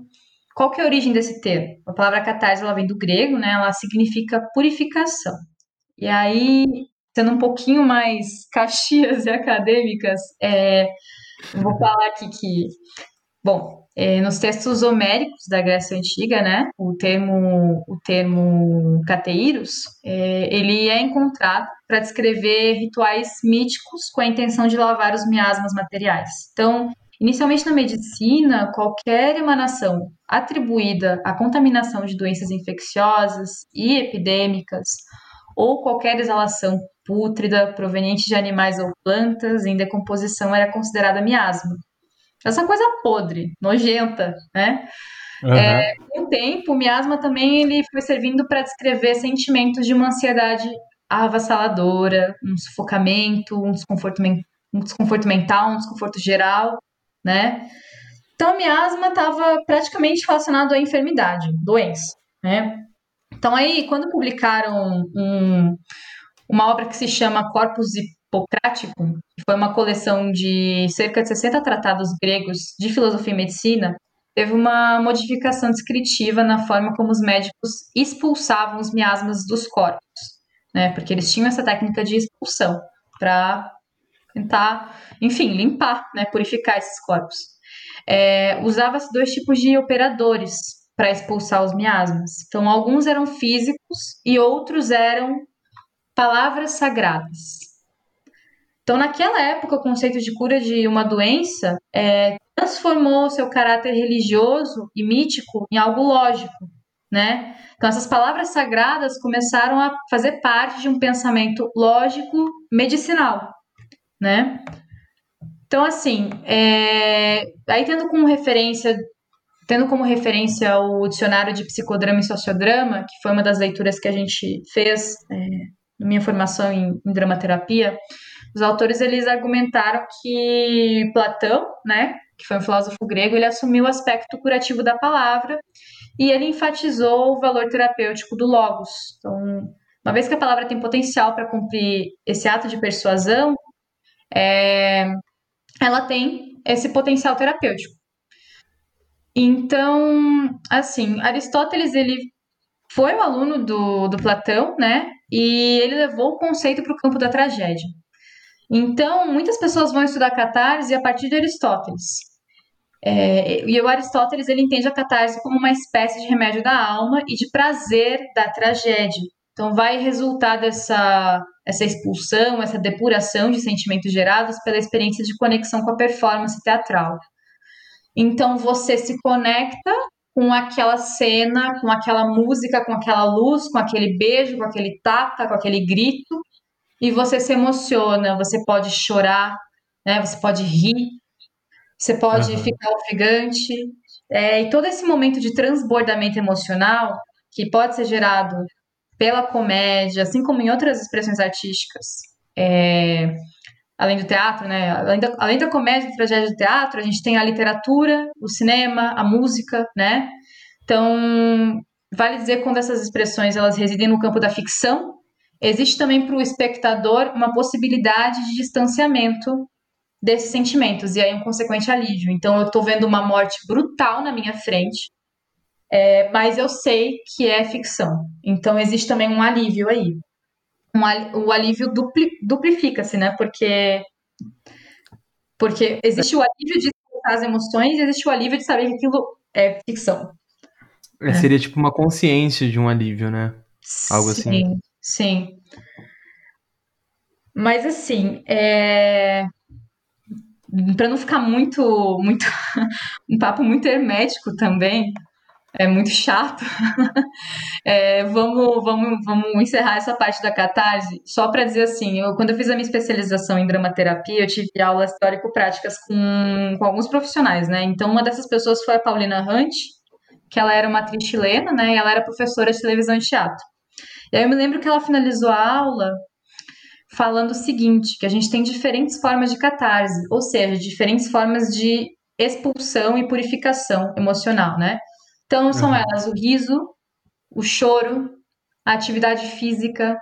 qual que é a origem desse termo? A palavra catarse ela vem do grego, né? Ela significa purificação. E aí, sendo um pouquinho mais caxias e acadêmicas, é, vou falar aqui que, bom, nos textos homéricos da Grécia Antiga, né, o termo, o termo cateiros, é, ele é encontrado para descrever rituais míticos com a intenção de lavar os miasmas materiais. Então, Inicialmente na medicina, qualquer emanação atribuída à contaminação de doenças infecciosas e epidêmicas ou qualquer exalação pútrida proveniente de animais ou plantas em decomposição era considerada miasma. Essa coisa podre, nojenta, né? Uhum. É, com o tempo, o miasma também ele foi servindo para descrever sentimentos de uma ansiedade avassaladora, um sufocamento, um desconforto, um desconforto mental, um desconforto geral, né? Então, a miasma estava praticamente relacionado à enfermidade, doença, né? Então, aí, quando publicaram um, uma obra que se chama Corpus Hipocrático, que foi uma coleção de cerca de 60 tratados gregos de filosofia e medicina, teve uma modificação descritiva na forma como os médicos expulsavam os miasmas dos corpos, né? Porque eles tinham essa técnica de expulsão para tentar, enfim, limpar, né, purificar esses corpos. É, Usava-se dois tipos de operadores para expulsar os miasmas. Então, alguns eram físicos e outros eram palavras sagradas. Então, naquela época, o conceito de cura de uma doença é, transformou seu caráter religioso e mítico em algo lógico, né? Então, essas palavras sagradas começaram a fazer parte de um pensamento lógico medicinal né? Então, assim, é... aí tendo como referência tendo como referência o dicionário de psicodrama e sociodrama, que foi uma das leituras que a gente fez é, na minha formação em, em dramaterapia, os autores eles argumentaram que Platão, né, que foi um filósofo grego, ele assumiu o aspecto curativo da palavra e ele enfatizou o valor terapêutico do logos. Então, uma vez que a palavra tem potencial para cumprir esse ato de persuasão, é, ela tem esse potencial terapêutico. Então, assim, Aristóteles ele foi um aluno do, do Platão, né? E ele levou o conceito para o campo da tragédia. Então, muitas pessoas vão estudar catarse a partir de Aristóteles. É, e o Aristóteles ele entende a catarse como uma espécie de remédio da alma e de prazer da tragédia. Então, vai resultar dessa essa expulsão, essa depuração de sentimentos gerados pela experiência de conexão com a performance teatral. Então você se conecta com aquela cena, com aquela música, com aquela luz, com aquele beijo, com aquele tapa, com aquele grito, e você se emociona, você pode chorar, né? Você pode rir, você pode uhum. ficar ofegante. É, e todo esse momento de transbordamento emocional que pode ser gerado pela comédia, assim como em outras expressões artísticas, é, além do teatro, né? Além da, além da comédia e tragédia do teatro, a gente tem a literatura, o cinema, a música, né? Então, vale dizer quando essas expressões elas residem no campo da ficção, existe também para o espectador uma possibilidade de distanciamento desses sentimentos e aí um consequente alívio. Então, eu estou vendo uma morte brutal na minha frente, é, mas eu sei que é ficção. Então, existe também um alívio aí um, o alívio dupli, duplifica-se, né? Porque, porque existe o alívio de expressar as emoções e existe o alívio de saber que aquilo é ficção. É, seria tipo uma consciência de um alívio, né? Algo sim, assim. Sim, Mas assim, é... para não ficar muito, muito um papo muito hermético também, é muito chato. é, vamos, vamos, vamos encerrar essa parte da catarse só para dizer assim: eu, quando eu fiz a minha especialização em dramaterapia, eu tive aulas teórico-práticas com, com alguns profissionais, né? Então, uma dessas pessoas foi a Paulina Hunt, que ela era uma atriz chilena, né? E ela era professora de televisão e teatro. E aí eu me lembro que ela finalizou a aula falando o seguinte: que a gente tem diferentes formas de catarse, ou seja, diferentes formas de expulsão e purificação emocional, né? Então, são uhum. elas o riso, o choro, a atividade física,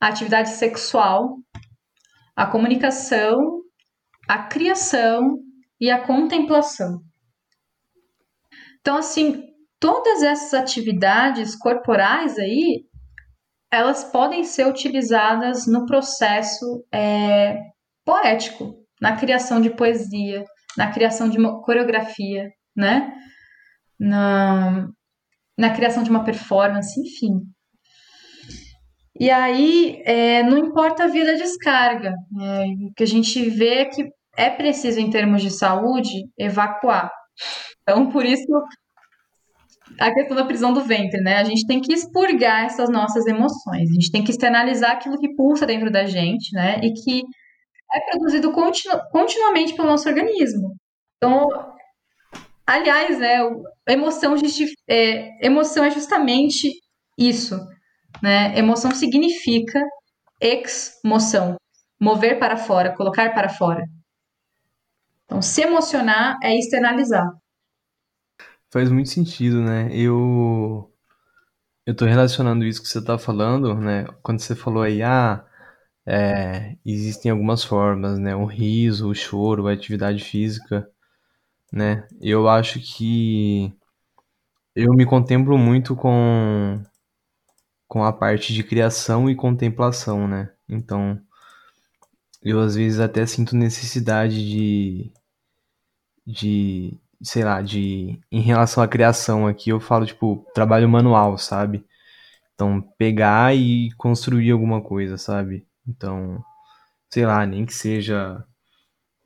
a atividade sexual, a comunicação, a criação e a contemplação. Então, assim, todas essas atividades corporais aí, elas podem ser utilizadas no processo é, poético, na criação de poesia, na criação de uma coreografia, né? na, na criação de uma performance, enfim. E aí, é, não importa a via da descarga, é, o que a gente vê é que é preciso, em termos de saúde, evacuar. Então, por isso, a questão da prisão do ventre, né? A gente tem que expurgar essas nossas emoções, a gente tem que externalizar aquilo que pulsa dentro da gente, né? E que é produzido continu continuamente pelo nosso organismo. Então, Aliás, né, emoção, é, emoção é justamente isso. Né? Emoção significa ex-moção, mover para fora, colocar para fora. Então, se emocionar é externalizar. Faz muito sentido, né? Eu eu tô relacionando isso que você tá falando, né? Quando você falou aí, ah, é, existem algumas formas, né? O riso, o choro, a atividade física né? Eu acho que eu me contemplo muito com com a parte de criação e contemplação, né? Então, eu às vezes até sinto necessidade de de, sei lá, de em relação à criação aqui, eu falo tipo trabalho manual, sabe? Então, pegar e construir alguma coisa, sabe? Então, sei lá, nem que seja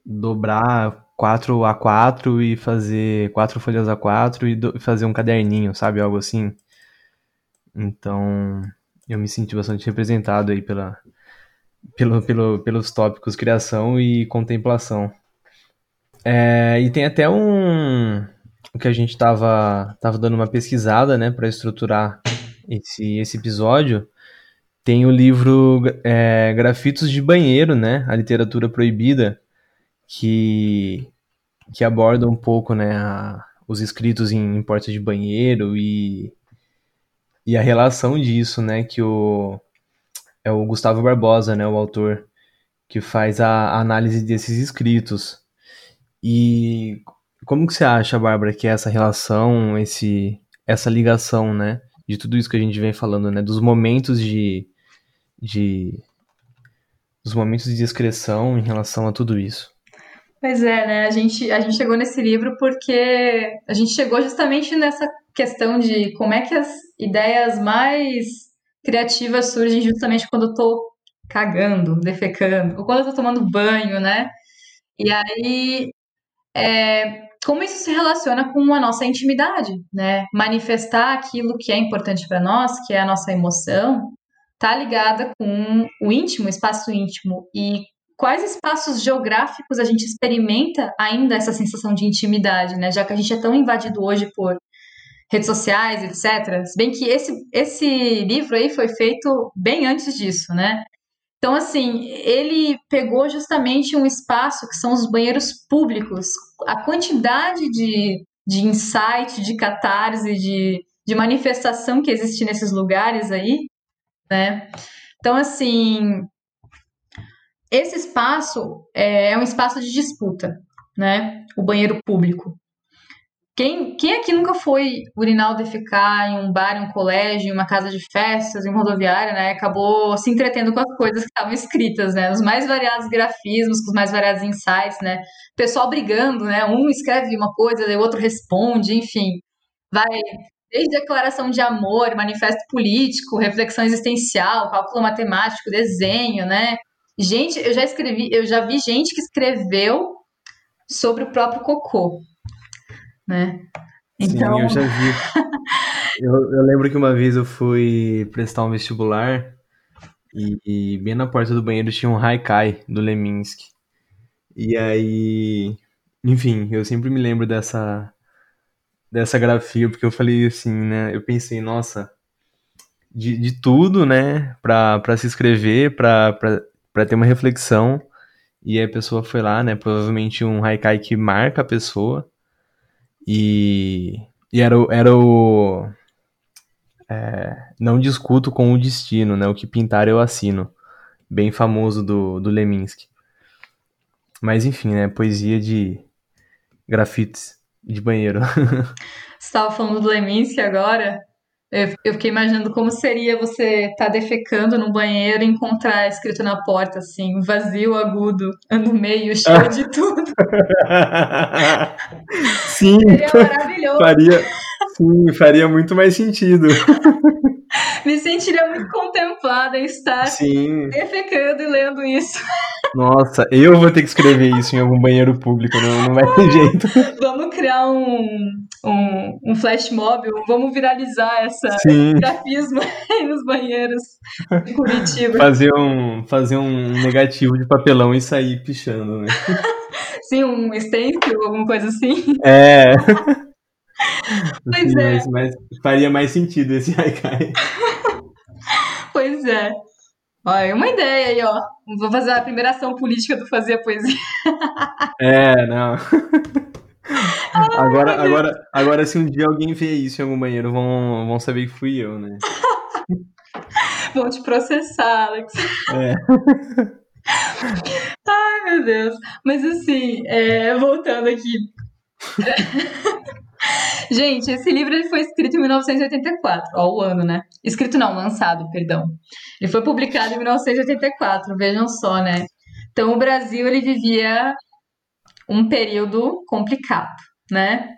dobrar 4 a 4 e fazer quatro folhas a 4 e fazer um caderninho, sabe? Algo assim. Então, eu me senti bastante representado aí pela, pelo, pelo, pelos tópicos criação e contemplação. É, e tem até um que a gente tava, tava dando uma pesquisada, né, para estruturar esse, esse episódio. Tem o livro é, Grafitos de Banheiro, né, a literatura proibida, que, que aborda um pouco, né, a, os escritos em, em portas de banheiro e, e a relação disso, né, que o é o Gustavo Barbosa, né, o autor que faz a, a análise desses escritos. E como que você acha, Bárbara, que é essa relação, esse, essa ligação, né, de tudo isso que a gente vem falando, né, dos momentos de, de dos momentos de discreção em relação a tudo isso? Pois é, né? A gente, a gente chegou nesse livro porque a gente chegou justamente nessa questão de como é que as ideias mais criativas surgem justamente quando eu tô cagando, defecando, ou quando eu tô tomando banho, né? E aí, é, como isso se relaciona com a nossa intimidade, né? Manifestar aquilo que é importante para nós, que é a nossa emoção, tá ligada com o íntimo, o espaço íntimo e quais espaços geográficos a gente experimenta ainda essa sensação de intimidade, né? Já que a gente é tão invadido hoje por redes sociais, etc. Se bem que esse, esse livro aí foi feito bem antes disso, né? Então, assim, ele pegou justamente um espaço que são os banheiros públicos, a quantidade de, de insight, de catarse, de, de manifestação que existe nesses lugares aí, né? Então, assim, esse espaço é, é um espaço de disputa, né? O banheiro público. Quem, quem aqui nunca foi urinar ou defecar em um bar, em um colégio, em uma casa de festas, em uma rodoviária, né? Acabou se entretendo com as coisas que estavam escritas, né? Os mais variados grafismos, com os mais variados insights, né? O pessoal brigando, né? Um escreve uma coisa, o outro responde, enfim. Vai desde declaração de amor, manifesto político, reflexão existencial, cálculo matemático, desenho, né? Gente, eu já escrevi, eu já vi gente que escreveu sobre o próprio cocô né? Então... Sim, eu já vi. eu, eu, lembro que uma vez eu fui prestar um vestibular e, e bem na porta do banheiro tinha um Haikai do Leminski. E aí, enfim, eu sempre me lembro dessa dessa grafia, porque eu falei assim, né? Eu pensei, nossa, de, de tudo, né? Pra, pra se inscrever, pra, pra, pra ter uma reflexão. E a pessoa foi lá, né? Provavelmente um haikai que marca a pessoa. E, e era, era o. É, não discuto com o destino, né? O que pintar eu assino. Bem famoso do, do Leminski. Mas enfim, né? Poesia de grafites de banheiro. Você estava falando do Leminski agora? Eu, fiquei imaginando como seria você estar tá defecando no banheiro e encontrar escrito na porta assim, vazio, agudo, ano meio, cheio de tudo. Sim. Seria maravilhoso. Faria, sim, faria muito mais sentido. Me sentiria muito contemplada em estar sim. defecando e lendo isso. Nossa, eu vou ter que escrever isso em algum banheiro público, não, não vai ter jeito. Vamos criar um, um, um flash mob, vamos viralizar essa, esse grafismo aí nos banheiros de Curitiba. Fazer um, fazer um negativo de papelão e sair pichando, né? Sim, um stencil, alguma coisa assim. É. Pois é. Mas, mas, faria mais sentido esse haikai. Pois é. Olha, uma ideia aí, ó. Vou fazer a primeira ação política do Fazer a Poesia. É, não. Ai, agora, agora, agora, se um dia alguém vê isso em algum banheiro, vão, vão saber que fui eu, né? vão te processar, Alex. É. Ai, meu Deus. Mas assim, é, voltando aqui. Gente, esse livro ele foi escrito em 1984, ó, o ano, né? Escrito não, lançado, perdão. Ele foi publicado em 1984, vejam só, né? Então o Brasil ele vivia um período complicado, né?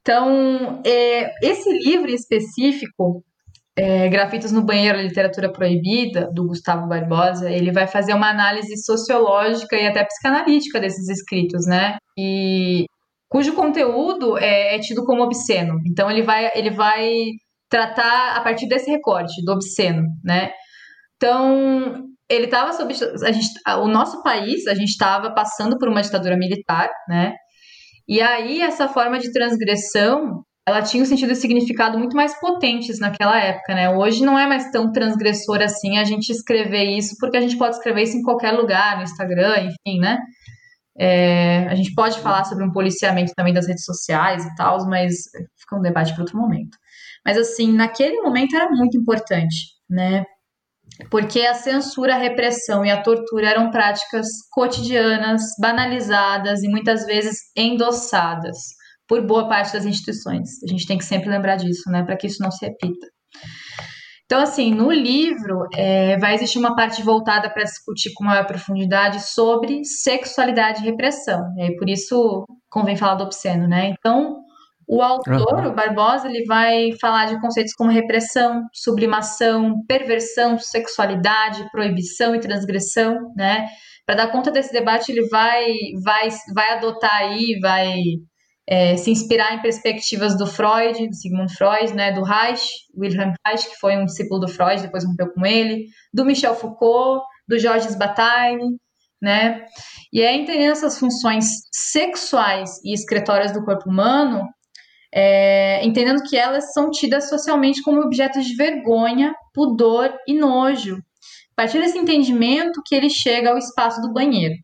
Então, é, esse livro específico, é, Grafitos no Banheiro, Literatura Proibida, do Gustavo Barbosa, ele vai fazer uma análise sociológica e até psicanalítica desses escritos, né? E cujo conteúdo é, é tido como obsceno. Então ele vai, ele vai tratar a partir desse recorte do obsceno, né? Então ele estava sob a gente, o nosso país, a gente estava passando por uma ditadura militar, né? E aí essa forma de transgressão, ela tinha um sentido e significado muito mais potentes naquela época, né? Hoje não é mais tão transgressor assim a gente escrever isso, porque a gente pode escrever isso em qualquer lugar, no Instagram, enfim, né? É, a gente pode falar sobre um policiamento também das redes sociais e tal, mas fica um debate para outro momento. Mas assim, naquele momento era muito importante, né? Porque a censura, a repressão e a tortura eram práticas cotidianas, banalizadas e muitas vezes endossadas por boa parte das instituições. A gente tem que sempre lembrar disso, né, para que isso não se repita. Então, assim, no livro é, vai existir uma parte voltada para discutir com maior profundidade sobre sexualidade e repressão. E aí, por isso convém falar do obsceno, né? Então, o autor, uhum. o Barbosa, ele vai falar de conceitos como repressão, sublimação, perversão, sexualidade, proibição e transgressão, né? Para dar conta desse debate, ele vai, vai, vai adotar aí, vai é, se inspirar em perspectivas do Freud, do Sigmund Freud, né, do Reich, Wilhelm Reich, que foi um discípulo do Freud, depois rompeu com ele, do Michel Foucault, do Georges Bataille, né? E é entendendo essas funções sexuais e excretórias do corpo humano é, entendendo que elas são tidas socialmente como objetos de vergonha, pudor e nojo. A partir desse entendimento que ele chega ao espaço do banheiro.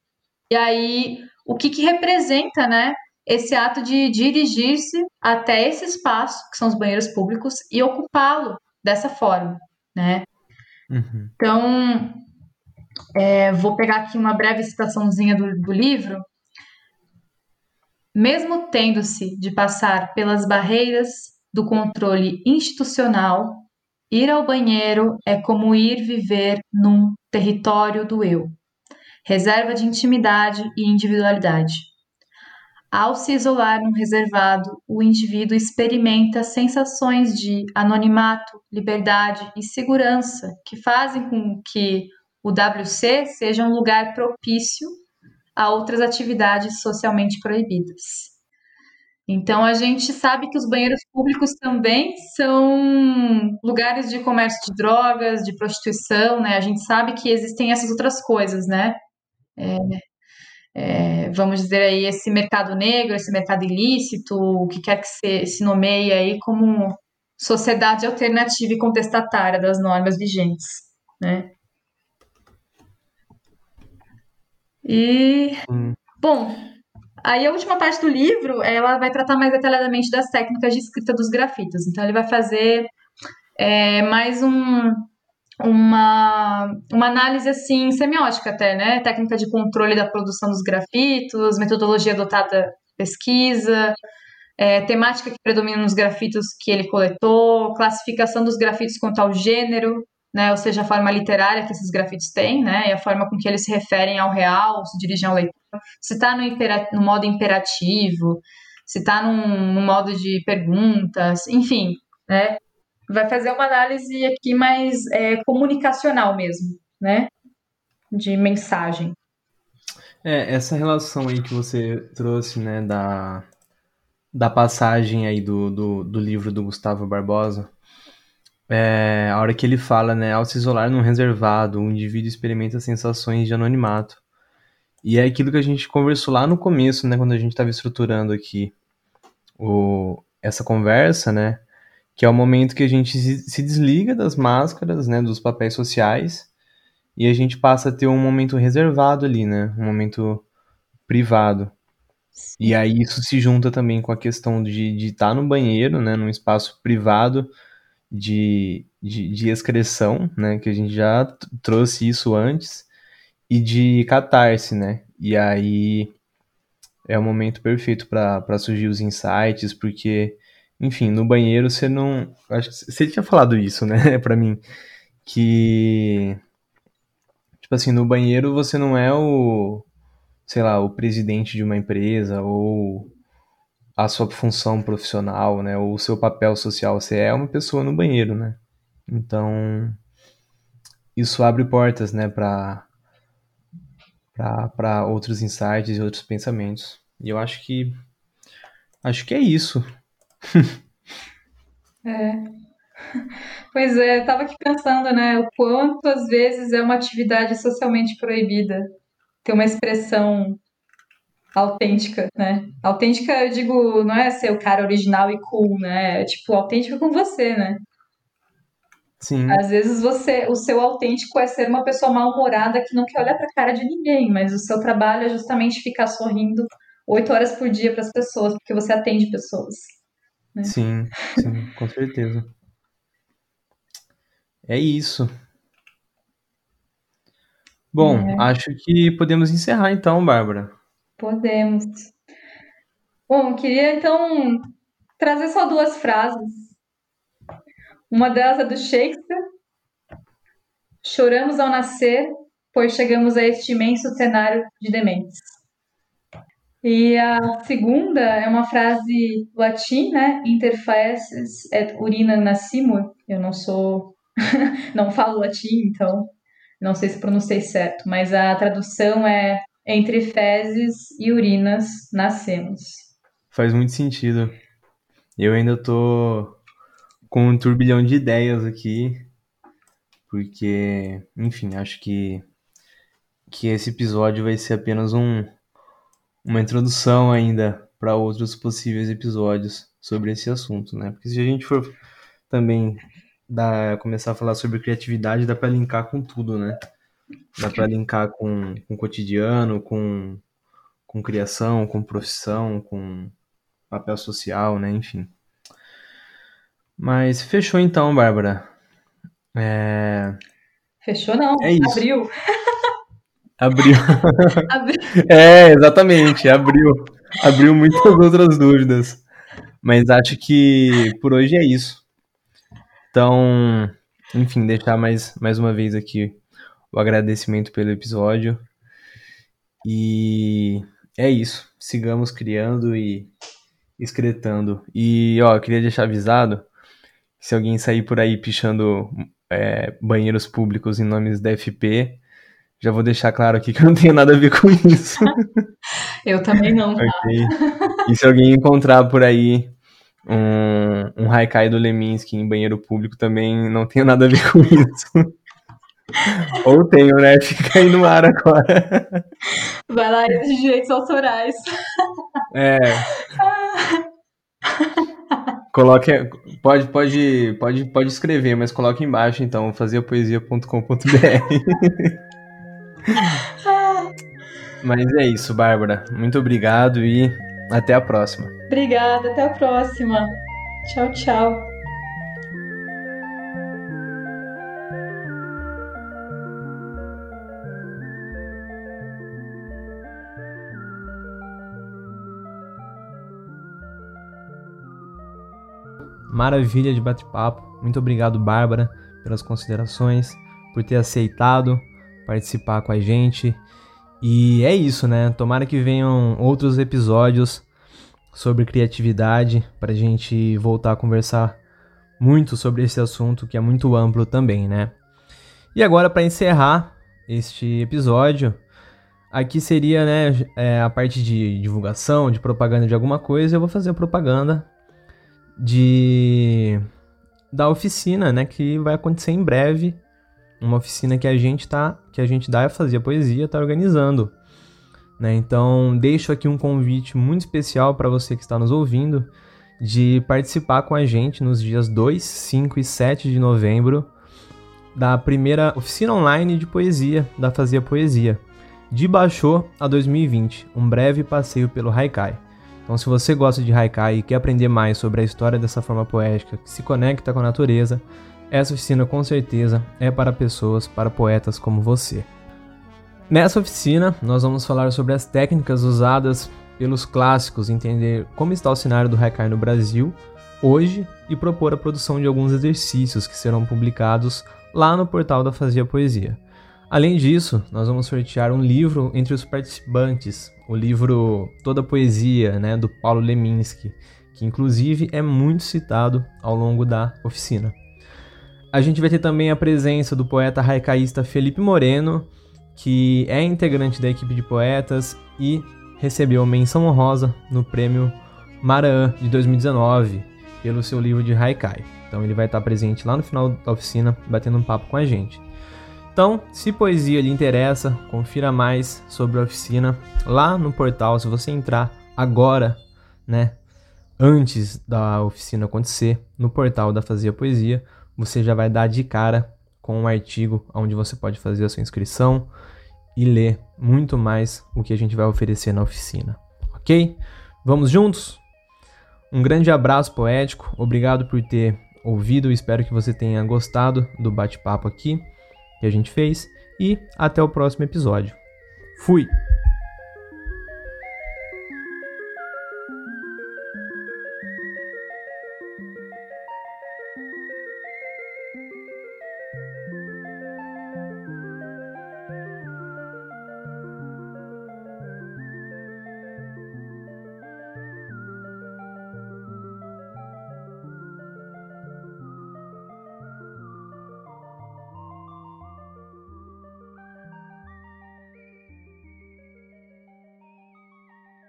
E aí, o que, que representa, né, esse ato de dirigir-se até esse espaço, que são os banheiros públicos, e ocupá-lo dessa forma, né? Uhum. Então, é, vou pegar aqui uma breve citaçãozinha do, do livro, mesmo tendo-se de passar pelas barreiras do controle institucional, ir ao banheiro é como ir viver num território do eu, reserva de intimidade e individualidade. Ao se isolar num reservado, o indivíduo experimenta sensações de anonimato, liberdade e segurança que fazem com que o WC seja um lugar propício a outras atividades socialmente proibidas. Então a gente sabe que os banheiros públicos também são lugares de comércio de drogas, de prostituição, né? A gente sabe que existem essas outras coisas, né? É, é, vamos dizer aí esse mercado negro, esse mercado ilícito, o que quer que se, se nomeie aí como sociedade alternativa e contestatária das normas vigentes, né? E, hum. bom, aí a última parte do livro, ela vai tratar mais detalhadamente das técnicas de escrita dos grafitos. Então, ele vai fazer é, mais um, uma, uma análise, assim, semiótica até, né? Técnica de controle da produção dos grafitos, metodologia adotada pesquisa, é, temática que predomina nos grafitos que ele coletou, classificação dos grafitos quanto ao gênero, né, ou seja, a forma literária que esses grafites têm, né, e a forma com que eles se referem ao real, se dirigem ao leitor, se está no, no, modo imperativo, se está num, num, modo de perguntas, enfim, né, vai fazer uma análise aqui mais é, comunicacional mesmo, né, de mensagem. É, essa relação aí que você trouxe, né, da, da passagem aí do, do, do livro do Gustavo Barbosa, é, a hora que ele fala, né, ao se isolar num reservado, o indivíduo experimenta sensações de anonimato. E é aquilo que a gente conversou lá no começo, né, quando a gente estava estruturando aqui o, essa conversa, né, que é o momento que a gente se, desliga das máscaras, né, dos papéis sociais, e a gente passa a ter um momento reservado ali, né, um momento privado. E aí isso se junta também com a questão de estar tá no banheiro, né, num espaço privado, de, de, de excreção, né? Que a gente já trouxe isso antes, e de catarse, né? E aí é o momento perfeito para surgir os insights, porque, enfim, no banheiro você não. Acho que você tinha falado isso, né, para mim, que. Tipo assim, no banheiro você não é o. Sei lá, o presidente de uma empresa ou a sua função profissional, né, ou o seu papel social, você é uma pessoa no banheiro, né? Então, isso abre portas, né, para para outros insights e outros pensamentos. E eu acho que acho que é isso. é. Pois é, eu tava aqui pensando, né, o quanto às vezes é uma atividade socialmente proibida ter uma expressão autêntica, né? Autêntica, eu digo, não é ser o cara original e cool, né? É tipo, autêntica com você, né? Sim. Às vezes você, o seu autêntico é ser uma pessoa mal-humorada que não quer olhar pra cara de ninguém, mas o seu trabalho é justamente ficar sorrindo oito horas por dia para as pessoas, porque você atende pessoas. Né? Sim, sim, com certeza. É isso. Bom, É. acho que podemos encerrar então, Bárbara. Podemos. Bom, queria então trazer só duas frases. Uma delas é do Shakespeare. Choramos ao nascer, pois chegamos a este imenso cenário de dementes. E a segunda é uma frase latim, né? Interfaces et urina nascimur. Eu não sou, não falo latim, então não sei se pronunciei certo, mas a tradução é entre fezes e urinas nascemos. Faz muito sentido. Eu ainda tô com um turbilhão de ideias aqui, porque, enfim, acho que que esse episódio vai ser apenas um uma introdução ainda para outros possíveis episódios sobre esse assunto, né? Porque se a gente for também dar, começar a falar sobre criatividade, dá para linkar com tudo, né? Dá para linkar com, com o cotidiano, com, com criação, com profissão, com papel social, né? Enfim. Mas fechou então, Bárbara. É... Fechou não? É. Abriu. Abriu. Abriu. É, exatamente, abriu. Abriu muitas outras dúvidas. Mas acho que por hoje é isso. Então, enfim, deixar mais, mais uma vez aqui o agradecimento pelo episódio. E é isso. Sigamos criando e excretando. E, ó, eu queria deixar avisado se alguém sair por aí pichando é, banheiros públicos em nomes da FP, já vou deixar claro aqui que eu não tenho nada a ver com isso. Eu também não. Tá? ok? E se alguém encontrar por aí um, um Haikai do Leminski em banheiro público, também não tenho nada a ver com isso. Ou tenho, né? Fica aí no ar agora. Vai lá e de direitos autorais. É. Coloque. Pode, pode, pode, pode escrever, mas coloque embaixo então, fazerpoesia.com.br. mas é isso, Bárbara. Muito obrigado e até a próxima. Obrigada, até a próxima. Tchau, tchau. Maravilha de bate-papo. Muito obrigado, Bárbara, pelas considerações, por ter aceitado participar com a gente. E é isso, né? Tomara que venham outros episódios sobre criatividade para a gente voltar a conversar muito sobre esse assunto que é muito amplo também, né? E agora para encerrar este episódio, aqui seria né, é, a parte de divulgação, de propaganda de alguma coisa. Eu vou fazer propaganda de da oficina, né, que vai acontecer em breve, uma oficina que a gente tá, que a gente dá a fazer poesia, tá organizando, né? Então, deixo aqui um convite muito especial para você que está nos ouvindo de participar com a gente nos dias 2, 5 e 7 de novembro da primeira oficina online de poesia da Fazia Poesia, de Baixô a 2020, um breve passeio pelo Haikai. Então, se você gosta de Haikai e quer aprender mais sobre a história dessa forma poética que se conecta com a natureza, essa oficina com certeza é para pessoas, para poetas como você. Nessa oficina, nós vamos falar sobre as técnicas usadas pelos clássicos, entender como está o cenário do Haikai no Brasil hoje e propor a produção de alguns exercícios que serão publicados lá no portal da Fazia Poesia. Além disso, nós vamos sortear um livro entre os participantes, o livro Toda Poesia, né, do Paulo Leminski, que inclusive é muito citado ao longo da oficina. A gente vai ter também a presença do poeta haicaísta Felipe Moreno, que é integrante da equipe de poetas e recebeu menção honrosa no prêmio Maraã de 2019 pelo seu livro de Haikai. Então ele vai estar presente lá no final da oficina, batendo um papo com a gente. Então, se poesia lhe interessa, confira mais sobre a oficina lá no portal. Se você entrar agora, né, antes da oficina acontecer, no portal da Fazia Poesia, você já vai dar de cara com um artigo onde você pode fazer a sua inscrição e ler muito mais o que a gente vai oferecer na oficina, ok? Vamos juntos? Um grande abraço poético, obrigado por ter ouvido, espero que você tenha gostado do bate-papo aqui que a gente fez e até o próximo episódio. Fui!